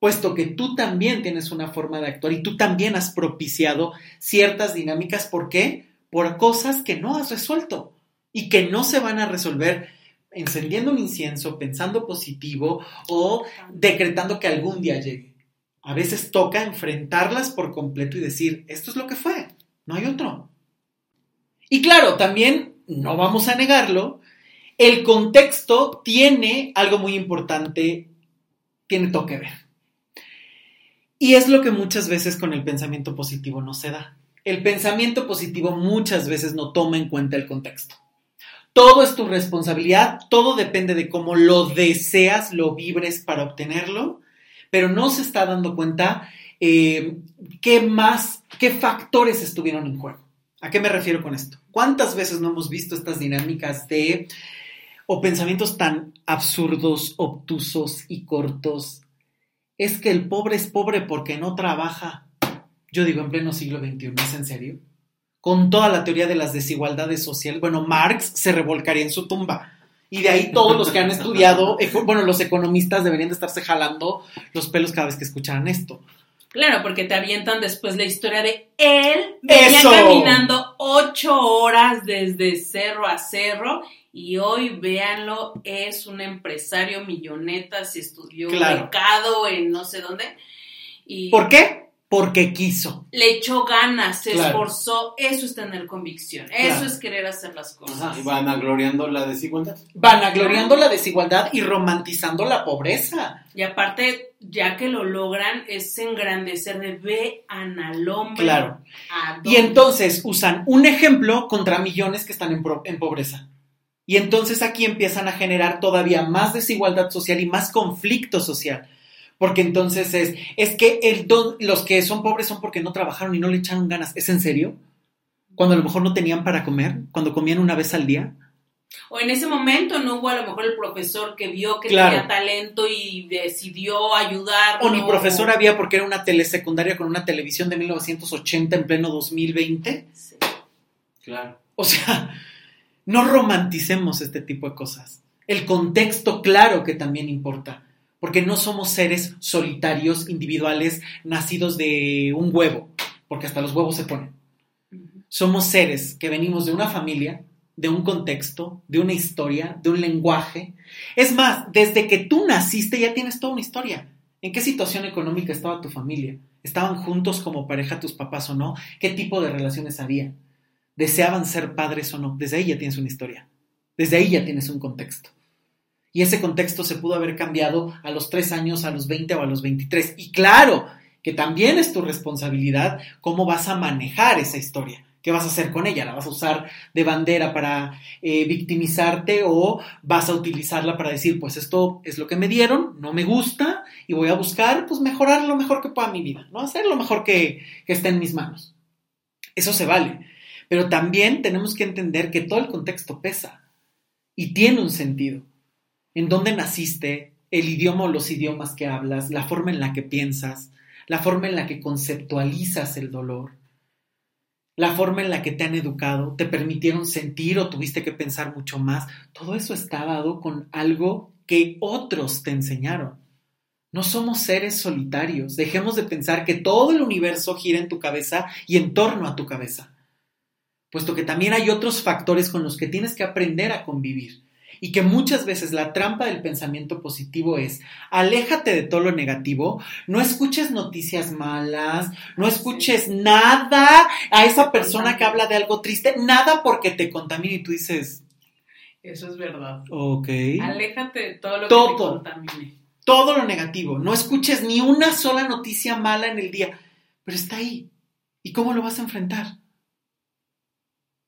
puesto que tú también tienes una forma de actuar y tú también has propiciado ciertas dinámicas. ¿Por qué? Por cosas que no has resuelto y que no se van a resolver encendiendo un incienso, pensando positivo o decretando que algún día llegue. A veces toca enfrentarlas por completo y decir, esto es lo que fue, no hay otro. Y claro, también, no vamos a negarlo, el contexto tiene algo muy importante, tiene todo que ver. Y es lo que muchas veces con el pensamiento positivo no se da. El pensamiento positivo muchas veces no toma en cuenta el contexto. Todo es tu responsabilidad, todo depende de cómo lo deseas, lo vibres para obtenerlo, pero no se está dando cuenta eh, qué más, qué factores estuvieron en juego. ¿A qué me refiero con esto? ¿Cuántas veces no hemos visto estas dinámicas de o pensamientos tan absurdos, obtusos y cortos? Es que el pobre es pobre porque no trabaja. Yo digo en pleno siglo XXI, ¿es en serio? Con toda la teoría de las desigualdades sociales, bueno, Marx se revolcaría en su tumba. Y de ahí todos los que han estudiado, bueno, los economistas deberían de estarse jalando los pelos cada vez que escucharan esto. Claro, porque te avientan después la historia de él venía caminando ocho horas desde cerro a cerro y hoy, véanlo, es un empresario milloneta, se estudió mercado en no sé dónde. Y... ¿Por qué? Porque quiso. Le echó ganas, se esforzó, eso es tener convicción, eso es querer hacer las cosas. y van agloriando la desigualdad. Van agloriando la desigualdad y romantizando la pobreza. Y aparte, ya que lo logran, es engrandecer de ve al hombre. Claro. Y entonces usan un ejemplo contra millones que están en, en pobreza. Y entonces aquí empiezan a generar todavía más desigualdad social y más conflicto social porque entonces es, es que el los que son pobres son porque no trabajaron y no le echaron ganas. ¿Es en serio? Cuando a lo mejor no tenían para comer, cuando comían una vez al día. O en ese momento no hubo a lo mejor el profesor que vio que tenía talento y decidió ayudar. O ni profesor había porque era una telesecundaria con una televisión de 1980 en pleno 2020. Sí. Claro. O sea, no romanticemos este tipo de cosas. El contexto, claro que también importa porque no somos seres solitarios, individuales, nacidos de un huevo, porque hasta los huevos se ponen. Somos seres que venimos de una familia, de un contexto, de una historia, de un lenguaje. Es más, desde que tú naciste ya tienes toda una historia. ¿En qué situación económica estaba tu familia? ¿Estaban juntos como pareja tus papás o no? ¿Qué tipo de relaciones había? ¿Deseaban ser padres o no? Desde ahí ya tienes una historia. Desde ahí ya tienes un contexto. Y ese contexto se pudo haber cambiado a los tres años, a los 20 o a los 23. Y claro, que también es tu responsabilidad cómo vas a manejar esa historia. ¿Qué vas a hacer con ella? ¿La vas a usar de bandera para eh, victimizarte o vas a utilizarla para decir, pues esto es lo que me dieron, no me gusta y voy a buscar, pues mejorar lo mejor que pueda mi vida, ¿no? Hacer lo mejor que, que esté en mis manos. Eso se vale. Pero también tenemos que entender que todo el contexto pesa y tiene un sentido en dónde naciste, el idioma o los idiomas que hablas, la forma en la que piensas, la forma en la que conceptualizas el dolor, la forma en la que te han educado, te permitieron sentir o tuviste que pensar mucho más, todo eso está dado con algo que otros te enseñaron. No somos seres solitarios, dejemos de pensar que todo el universo gira en tu cabeza y en torno a tu cabeza, puesto que también hay otros factores con los que tienes que aprender a convivir y que muchas veces la trampa del pensamiento positivo es aléjate de todo lo negativo, no escuches noticias malas, no escuches nada a esa persona que habla de algo triste, nada porque te contamine y tú dices... Eso es verdad. Ok. Aléjate de todo lo que te contamine. Todo lo negativo, no escuches ni una sola noticia mala en el día, pero está ahí. ¿Y cómo lo vas a enfrentar?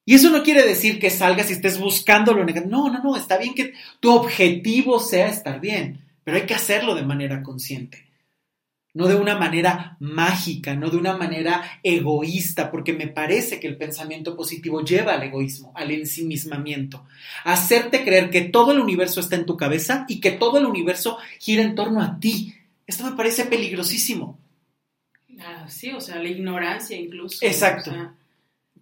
Y eso no quiere decir que salgas y estés buscando lo negativo. No, no, no, está bien que tu objetivo sea estar bien, pero hay que hacerlo de manera consciente. No de una manera mágica, no de una manera egoísta, porque me parece que el pensamiento positivo lleva al egoísmo, al ensimismamiento, hacerte creer que todo el universo está en tu cabeza y que todo el universo gira en torno a ti. Esto me parece peligrosísimo. Ah, sí, o sea, la ignorancia incluso. Exacto.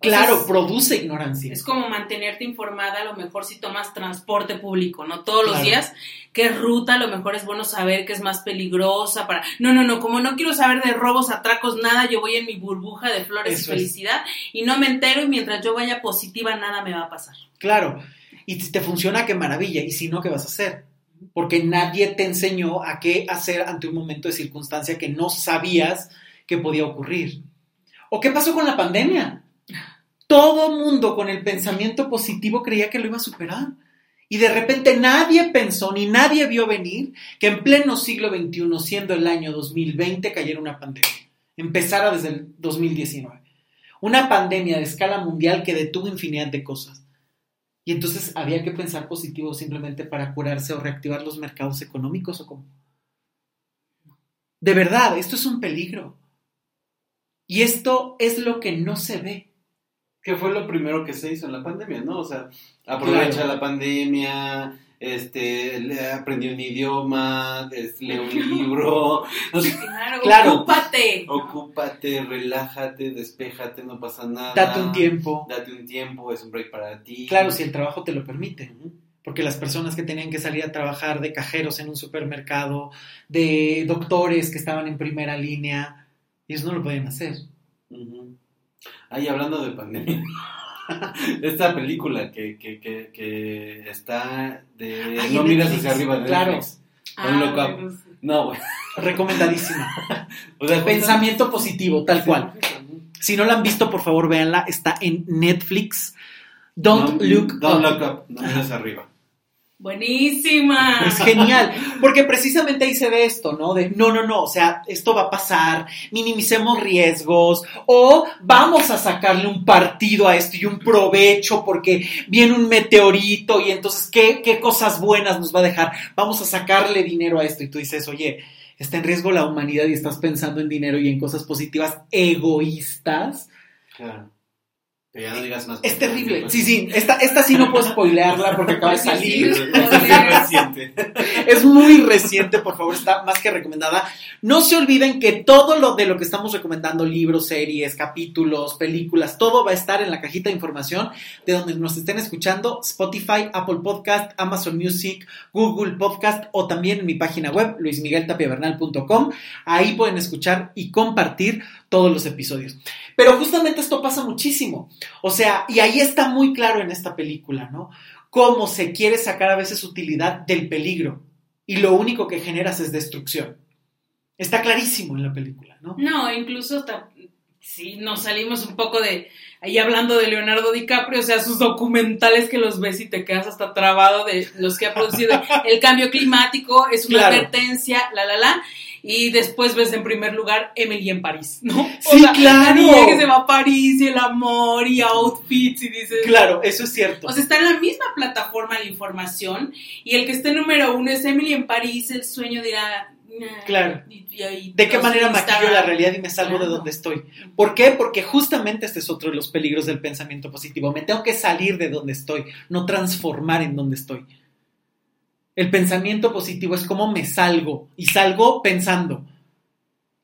Claro, produce ignorancia. Es como mantenerte informada, a lo mejor si tomas transporte público, ¿no? Todos los días, qué ruta, a lo mejor es bueno saber que es más peligrosa para... No, no, no, como no quiero saber de robos, atracos, nada, yo voy en mi burbuja de flores y felicidad y no me entero y mientras yo vaya positiva, nada me va a pasar. Claro, y si te funciona, qué maravilla, y si no, ¿qué vas a hacer? Porque nadie te enseñó a qué hacer ante un momento de circunstancia que no sabías que podía ocurrir. ¿O qué pasó con la pandemia? Todo mundo con el pensamiento positivo creía que lo iba a superar. Y de repente nadie pensó ni nadie vio venir que en pleno siglo XXI, siendo el año 2020, cayera una pandemia. Empezara desde el 2019. Una pandemia de escala mundial que detuvo infinidad de cosas. Y entonces había que pensar positivo simplemente para curarse o reactivar los mercados económicos o cómo. De verdad, esto es un peligro. Y esto es lo que no se ve. Que fue lo primero que se hizo en la pandemia, ¿no? O sea, aprovecha la pandemia, este, aprendió un idioma, lee un libro. claro, ocúpate. Ocúpate, relájate, despéjate, no pasa nada. Date un tiempo. Date un tiempo, es un break para ti. Claro, si el trabajo te lo permite. Porque las personas que tenían que salir a trabajar de cajeros en un supermercado, de doctores que estaban en primera línea, eso no lo podían hacer. Ahí hablando de pandemia. Esta película que, que, que, está de No miras hacia arriba de claro. Ah, no, güey. Recomendadísima. Pensamiento positivo, tal cual. Si no la han visto, por favor, véanla. Está en Netflix. Don't look don't Look up. No miras arriba. Buenísima. Es genial, porque precisamente ahí se ve esto, ¿no? De no, no, no, o sea, esto va a pasar, minimicemos riesgos o vamos a sacarle un partido a esto y un provecho porque viene un meteorito y entonces, ¿qué, qué cosas buenas nos va a dejar? Vamos a sacarle dinero a esto y tú dices, oye, está en riesgo la humanidad y estás pensando en dinero y en cosas positivas egoístas. Claro. Ya no digas más. Es terrible. Sí, sí. Esta, esta sí no puedo spoilearla porque acaba de salir. es reciente. Es muy reciente, por favor, está más que recomendada. No se olviden que todo lo de lo que estamos recomendando, libros, series, capítulos, películas, todo va a estar en la cajita de información de donde nos estén escuchando, Spotify, Apple Podcast, Amazon Music, Google Podcast o también en mi página web, luismigueltapiavernal.com. Ahí pueden escuchar y compartir todos los episodios. Pero justamente esto pasa muchísimo. O sea, y ahí está muy claro en esta película, ¿no? Cómo se quiere sacar a veces utilidad del peligro y lo único que generas es destrucción. Está clarísimo en la película, ¿no? No, incluso si nos salimos un poco de ahí hablando de Leonardo DiCaprio, o sea, sus documentales que los ves y te quedas hasta trabado de los que ha producido el cambio climático, es una advertencia, la la la y después ves en primer lugar Emily en París, ¿no? Sí, claro. La que se va a París y el amor y outfits y dices... Claro, eso es cierto. O sea, está en la misma plataforma de información y el que esté número uno es Emily en París, el sueño dirá... Claro. ¿De qué manera maquillo la realidad y me salgo de donde estoy? ¿Por qué? Porque justamente este es otro de los peligros del pensamiento positivo. Me tengo que salir de donde estoy, no transformar en donde estoy. El pensamiento positivo es cómo me salgo y salgo pensando.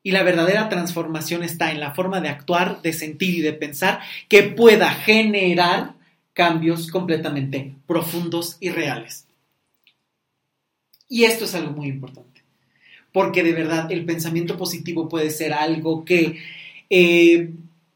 Y la verdadera transformación está en la forma de actuar, de sentir y de pensar que pueda generar cambios completamente profundos y reales. Y esto es algo muy importante, porque de verdad el pensamiento positivo puede ser algo que eh,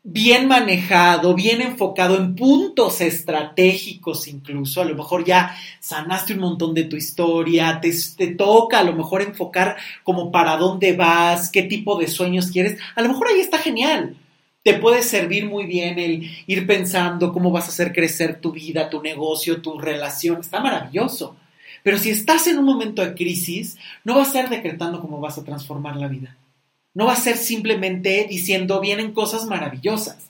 bien manejado, bien enfocado en puntos estratégicos incluso, a lo mejor ya sanaste un montón de tu historia, te, toca a lo mejor enfocar como para dónde vas, qué tipo de sueños quieres, a lo mejor ahí está genial. Te puede servir muy bien el ir pensando cómo vas a hacer crecer tu vida, tu negocio, tu relación, está maravilloso. Pero si estás en un momento de crisis, no vas a ser decretando cómo vas a transformar la vida no va a ser simplemente diciendo vienen cosas maravillosas.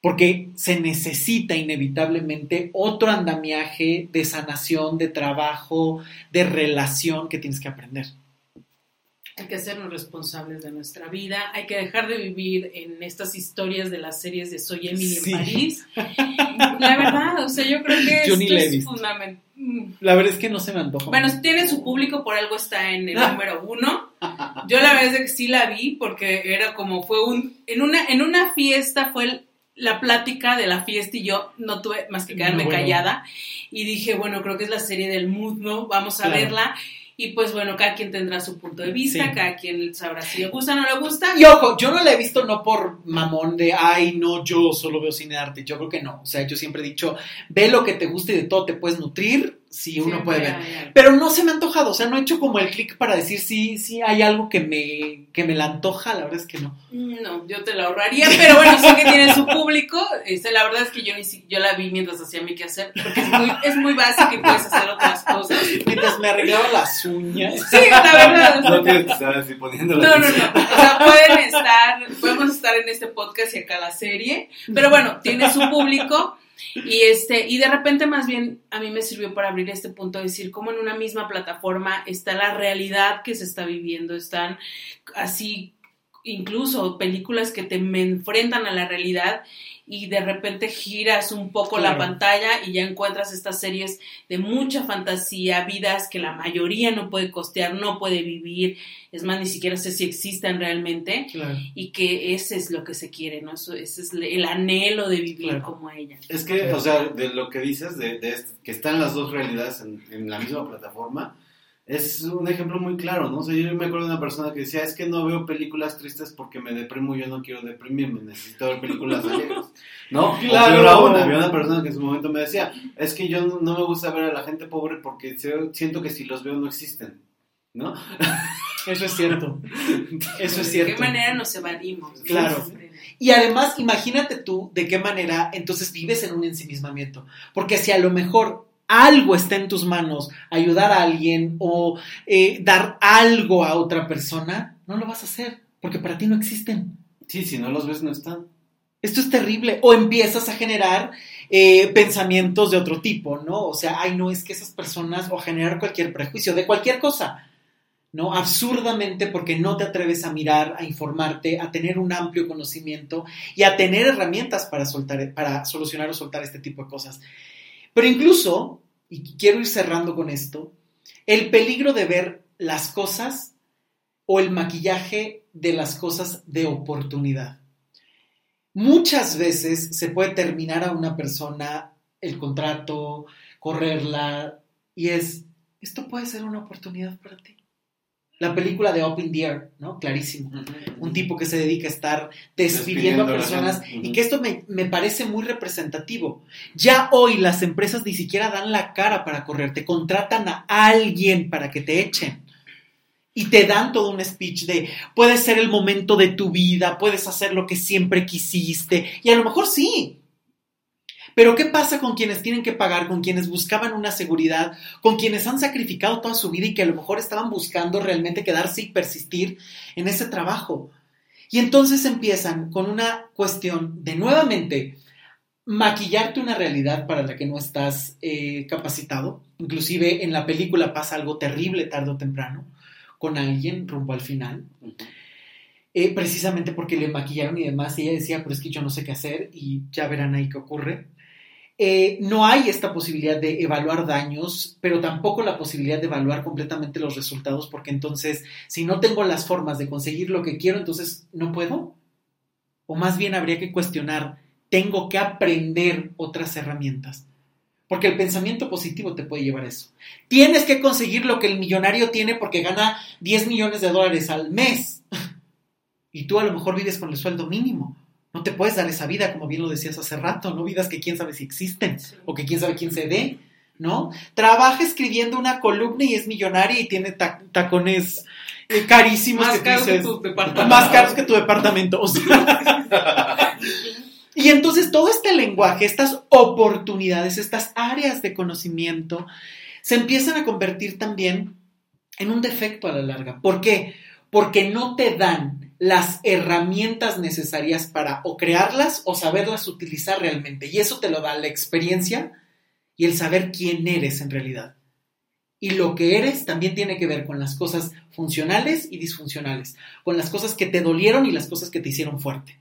porque se necesita inevitablemente otro andamiaje de sanación, de trabajo, de relación que tienes que aprender. Hay que hacernos responsables de nuestra vida, hay que dejar de vivir en estas historias de las series de Soy Emily en París. La verdad, o sea, yo creo que esto es fundamental. La verdad es que no se me antoja. Bueno, tiene su público, por algo está en el número uno. Yo la verdad es que sí la vi porque era como fue un en una en una fiesta fue la plática de la fiesta y yo no tuve más que quedarme callada y dije, bueno, creo que es la serie del mood, ¿no? Vamos a verla. Y pues bueno, cada quien tendrá su punto de vista, cada quien sabrá si le gusta o no le gusta. Y ojo, yo no la he visto no por mamón de, ay, no, yo solo veo cine de arte. Yo creo que no. O sea, yo siempre he dicho, ve lo que te guste y de todo te puedes nutrir si uno puede ver. Pero no se me ha antojado, o sea, no he hecho como el clic para decir si sí, hay algo que me, que me la antoja, la verdad es que no. No, yo te la ahorraría, pero bueno, sé que tiene su público. Este, la verdad es que yo ni yo la vi mientras hacía mi quehacer, porque es muy, es muy básico y puedes hacer otras cosas. Mientras me arreglaba las uñas. Sí, la verdad. No tienes que estar así poniendo No, no, no. O sea, pueden estar, podemos estar en este podcast y acá la serie, pero bueno, tiene su público y este, y de repente más bien a mí me sirvió para abrir este punto, de decir cómo en una misma plataforma está la realidad que se está viviendo, están así incluso películas que te enfrentan a la realidad y de repente giras un poco la pantalla y ya encuentras estas series de mucha fantasía, vidas que la mayoría no puede costear, no puede vivir, es más, ni siquiera sé si existen realmente. Y que ese es lo que se quiere, ¿no? ese es el anhelo de vivir como ella. Es que, o sea, de lo que dices, de, que están las dos realidades en, en la misma plataforma, es un ejemplo muy claro, ¿no? O sea, yo me acuerdo de una persona que decía, es que no veo películas tristes porque me deprimo, yo no quiero deprimirme, necesito ver películas alegres, ¿no? Claro. había una persona que en su momento me decía, es que yo no, me gusta ver a la gente pobre porque siento que si los veo no existen, ¿no? Eso es cierto, eso es cierto. ¿De qué manera nos evadimos? Claro. Y además, imagínate tú de qué manera entonces vives en un ensimismamiento, porque si a lo mejor algo está en tus manos, ayudar a alguien o eh, dar algo a otra persona, no lo vas a hacer, porque para ti no existen. Sí, si no los ves, no están. Esto es terrible. O empiezas a generar eh, pensamientos de otro tipo, ¿no? O sea, ay, no, es que esas personas, o generar cualquier prejuicio de cualquier cosa, ¿no? Absurdamente porque no te atreves a mirar, a informarte, a tener un amplio conocimiento y a tener herramientas para, soltar, para solucionar o soltar este tipo de cosas. Pero incluso, y quiero ir cerrando con esto, el peligro de ver las cosas o el maquillaje de las cosas de oportunidad. Muchas veces se puede terminar a una persona el contrato, correrla, y es, esto puede ser una oportunidad para ti. La película de Open the ¿no? Clarísimo. Un tipo que se dedica a estar despidiendo, a personas y que esto me, me, parece muy representativo. Ya hoy las empresas ni siquiera dan la cara para correr, te contratan a alguien para que te echen. Y te dan todo un speech de, puede ser el momento de tu vida, puedes hacer lo que siempre quisiste. Y a lo mejor sí, pero ¿qué pasa con quienes tienen que pagar, con quienes buscaban una seguridad, con quienes han sacrificado toda su vida y que a lo mejor estaban buscando realmente quedarse y persistir en ese trabajo? Y entonces empiezan con una cuestión de nuevamente maquillarte una realidad para la que no estás eh, capacitado. Inclusive en la película pasa algo terrible tarde o temprano con alguien rumbo al final. Eh, precisamente porque le maquillaron y demás, y ella decía, pero es que yo no sé qué hacer y ya verán ahí qué ocurre. Eh, no hay esta posibilidad de evaluar daños, pero tampoco la posibilidad de evaluar completamente los resultados, porque entonces, si no tengo las formas de conseguir lo que quiero, entonces no puedo. O más bien habría que cuestionar, tengo que aprender otras herramientas. Porque el pensamiento positivo te puede llevar a eso. Tienes que conseguir lo que el millonario tiene porque gana 10 millones de dólares al mes. Y tú a lo mejor vives con el sueldo mínimo. No te puedes dar esa vida, como bien lo decías hace rato, ¿no? Vidas que quién sabe si existen o que quién sabe quién se dé, ¿no? Trabaja escribiendo una columna y es millonaria y tiene tacones eh, carísimos. Más caros que tu departamento. Más caros que tu departamento. y entonces todo este lenguaje, estas oportunidades, estas áreas de conocimiento, se empiezan a convertir también en un defecto a la larga. ¿Por qué? Porque no te dan las herramientas necesarias para o crearlas o saberlas utilizar realmente. Y eso te lo da la experiencia y el saber quién eres en realidad. Y lo que eres también tiene que ver con las cosas funcionales y disfuncionales, con las cosas que te dolieron y las cosas que te hicieron fuerte.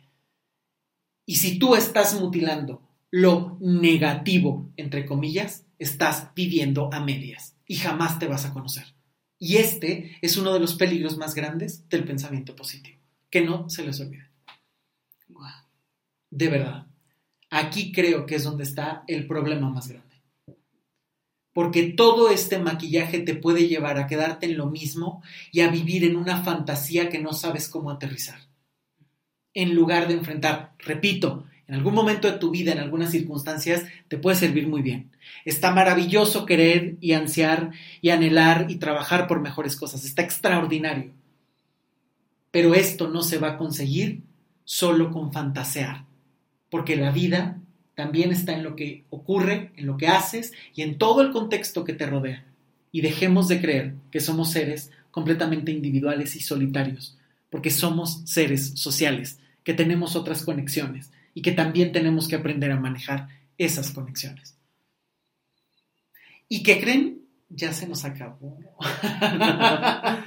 Y si tú estás mutilando lo negativo, entre comillas, estás viviendo a medias y jamás te vas a conocer. Y este es uno de los peligros más grandes del pensamiento positivo, que no se les olvide. De verdad, aquí creo que es donde está el problema más grande. Porque todo este maquillaje te puede llevar a quedarte en lo mismo y a vivir en una fantasía que no sabes cómo aterrizar. En lugar de enfrentar, repito, en algún momento de tu vida, en algunas circunstancias, te puede servir muy bien. Está maravilloso querer y ansiar y anhelar y trabajar por mejores cosas. Está extraordinario. Pero esto no se va a conseguir solo con fantasear, porque la vida también está en lo que ocurre, en lo que haces y en todo el contexto que te rodea. Y dejemos de creer que somos seres completamente individuales y solitarios, porque somos seres sociales, que tenemos otras conexiones y que también tenemos que aprender a manejar esas conexiones. ¿Y qué creen? Ya se nos acabó.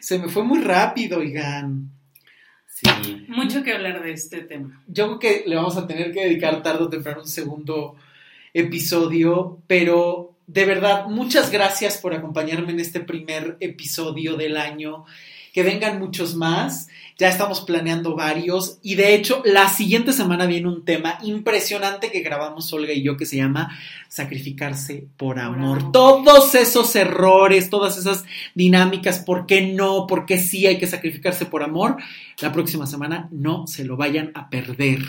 se me fue muy rápido, oigan. Sí. Mucho que hablar de este tema. Yo creo que le vamos a tener que dedicar tarde o temprano un segundo episodio, pero de verdad, muchas gracias por acompañarme en este primer episodio del año. Que vengan muchos más ya estamos planeando varios y de hecho la siguiente semana viene un tema impresionante que grabamos Olga y yo que se llama sacrificarse por amor. Todos esos errores, todas esas dinámicas, ¿por qué no? ¿Por qué sí hay que sacrificarse por amor? La próxima semana no se lo vayan a perder.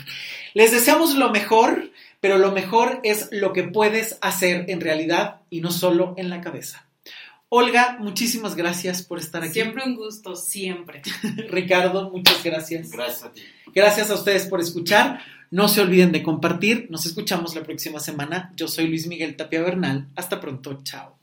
Les deseamos lo mejor, pero lo mejor es lo que puedes hacer en realidad y no solo en la cabeza. Olga, muchísimas gracias por estar aquí. Siempre un gusto, siempre. Ricardo, muchas gracias. Gracias a ti. Gracias a ustedes por escuchar. No se olviden de compartir. Nos escuchamos la próxima semana. Yo soy Luis Miguel Tapia Bernal. Hasta pronto. Chao.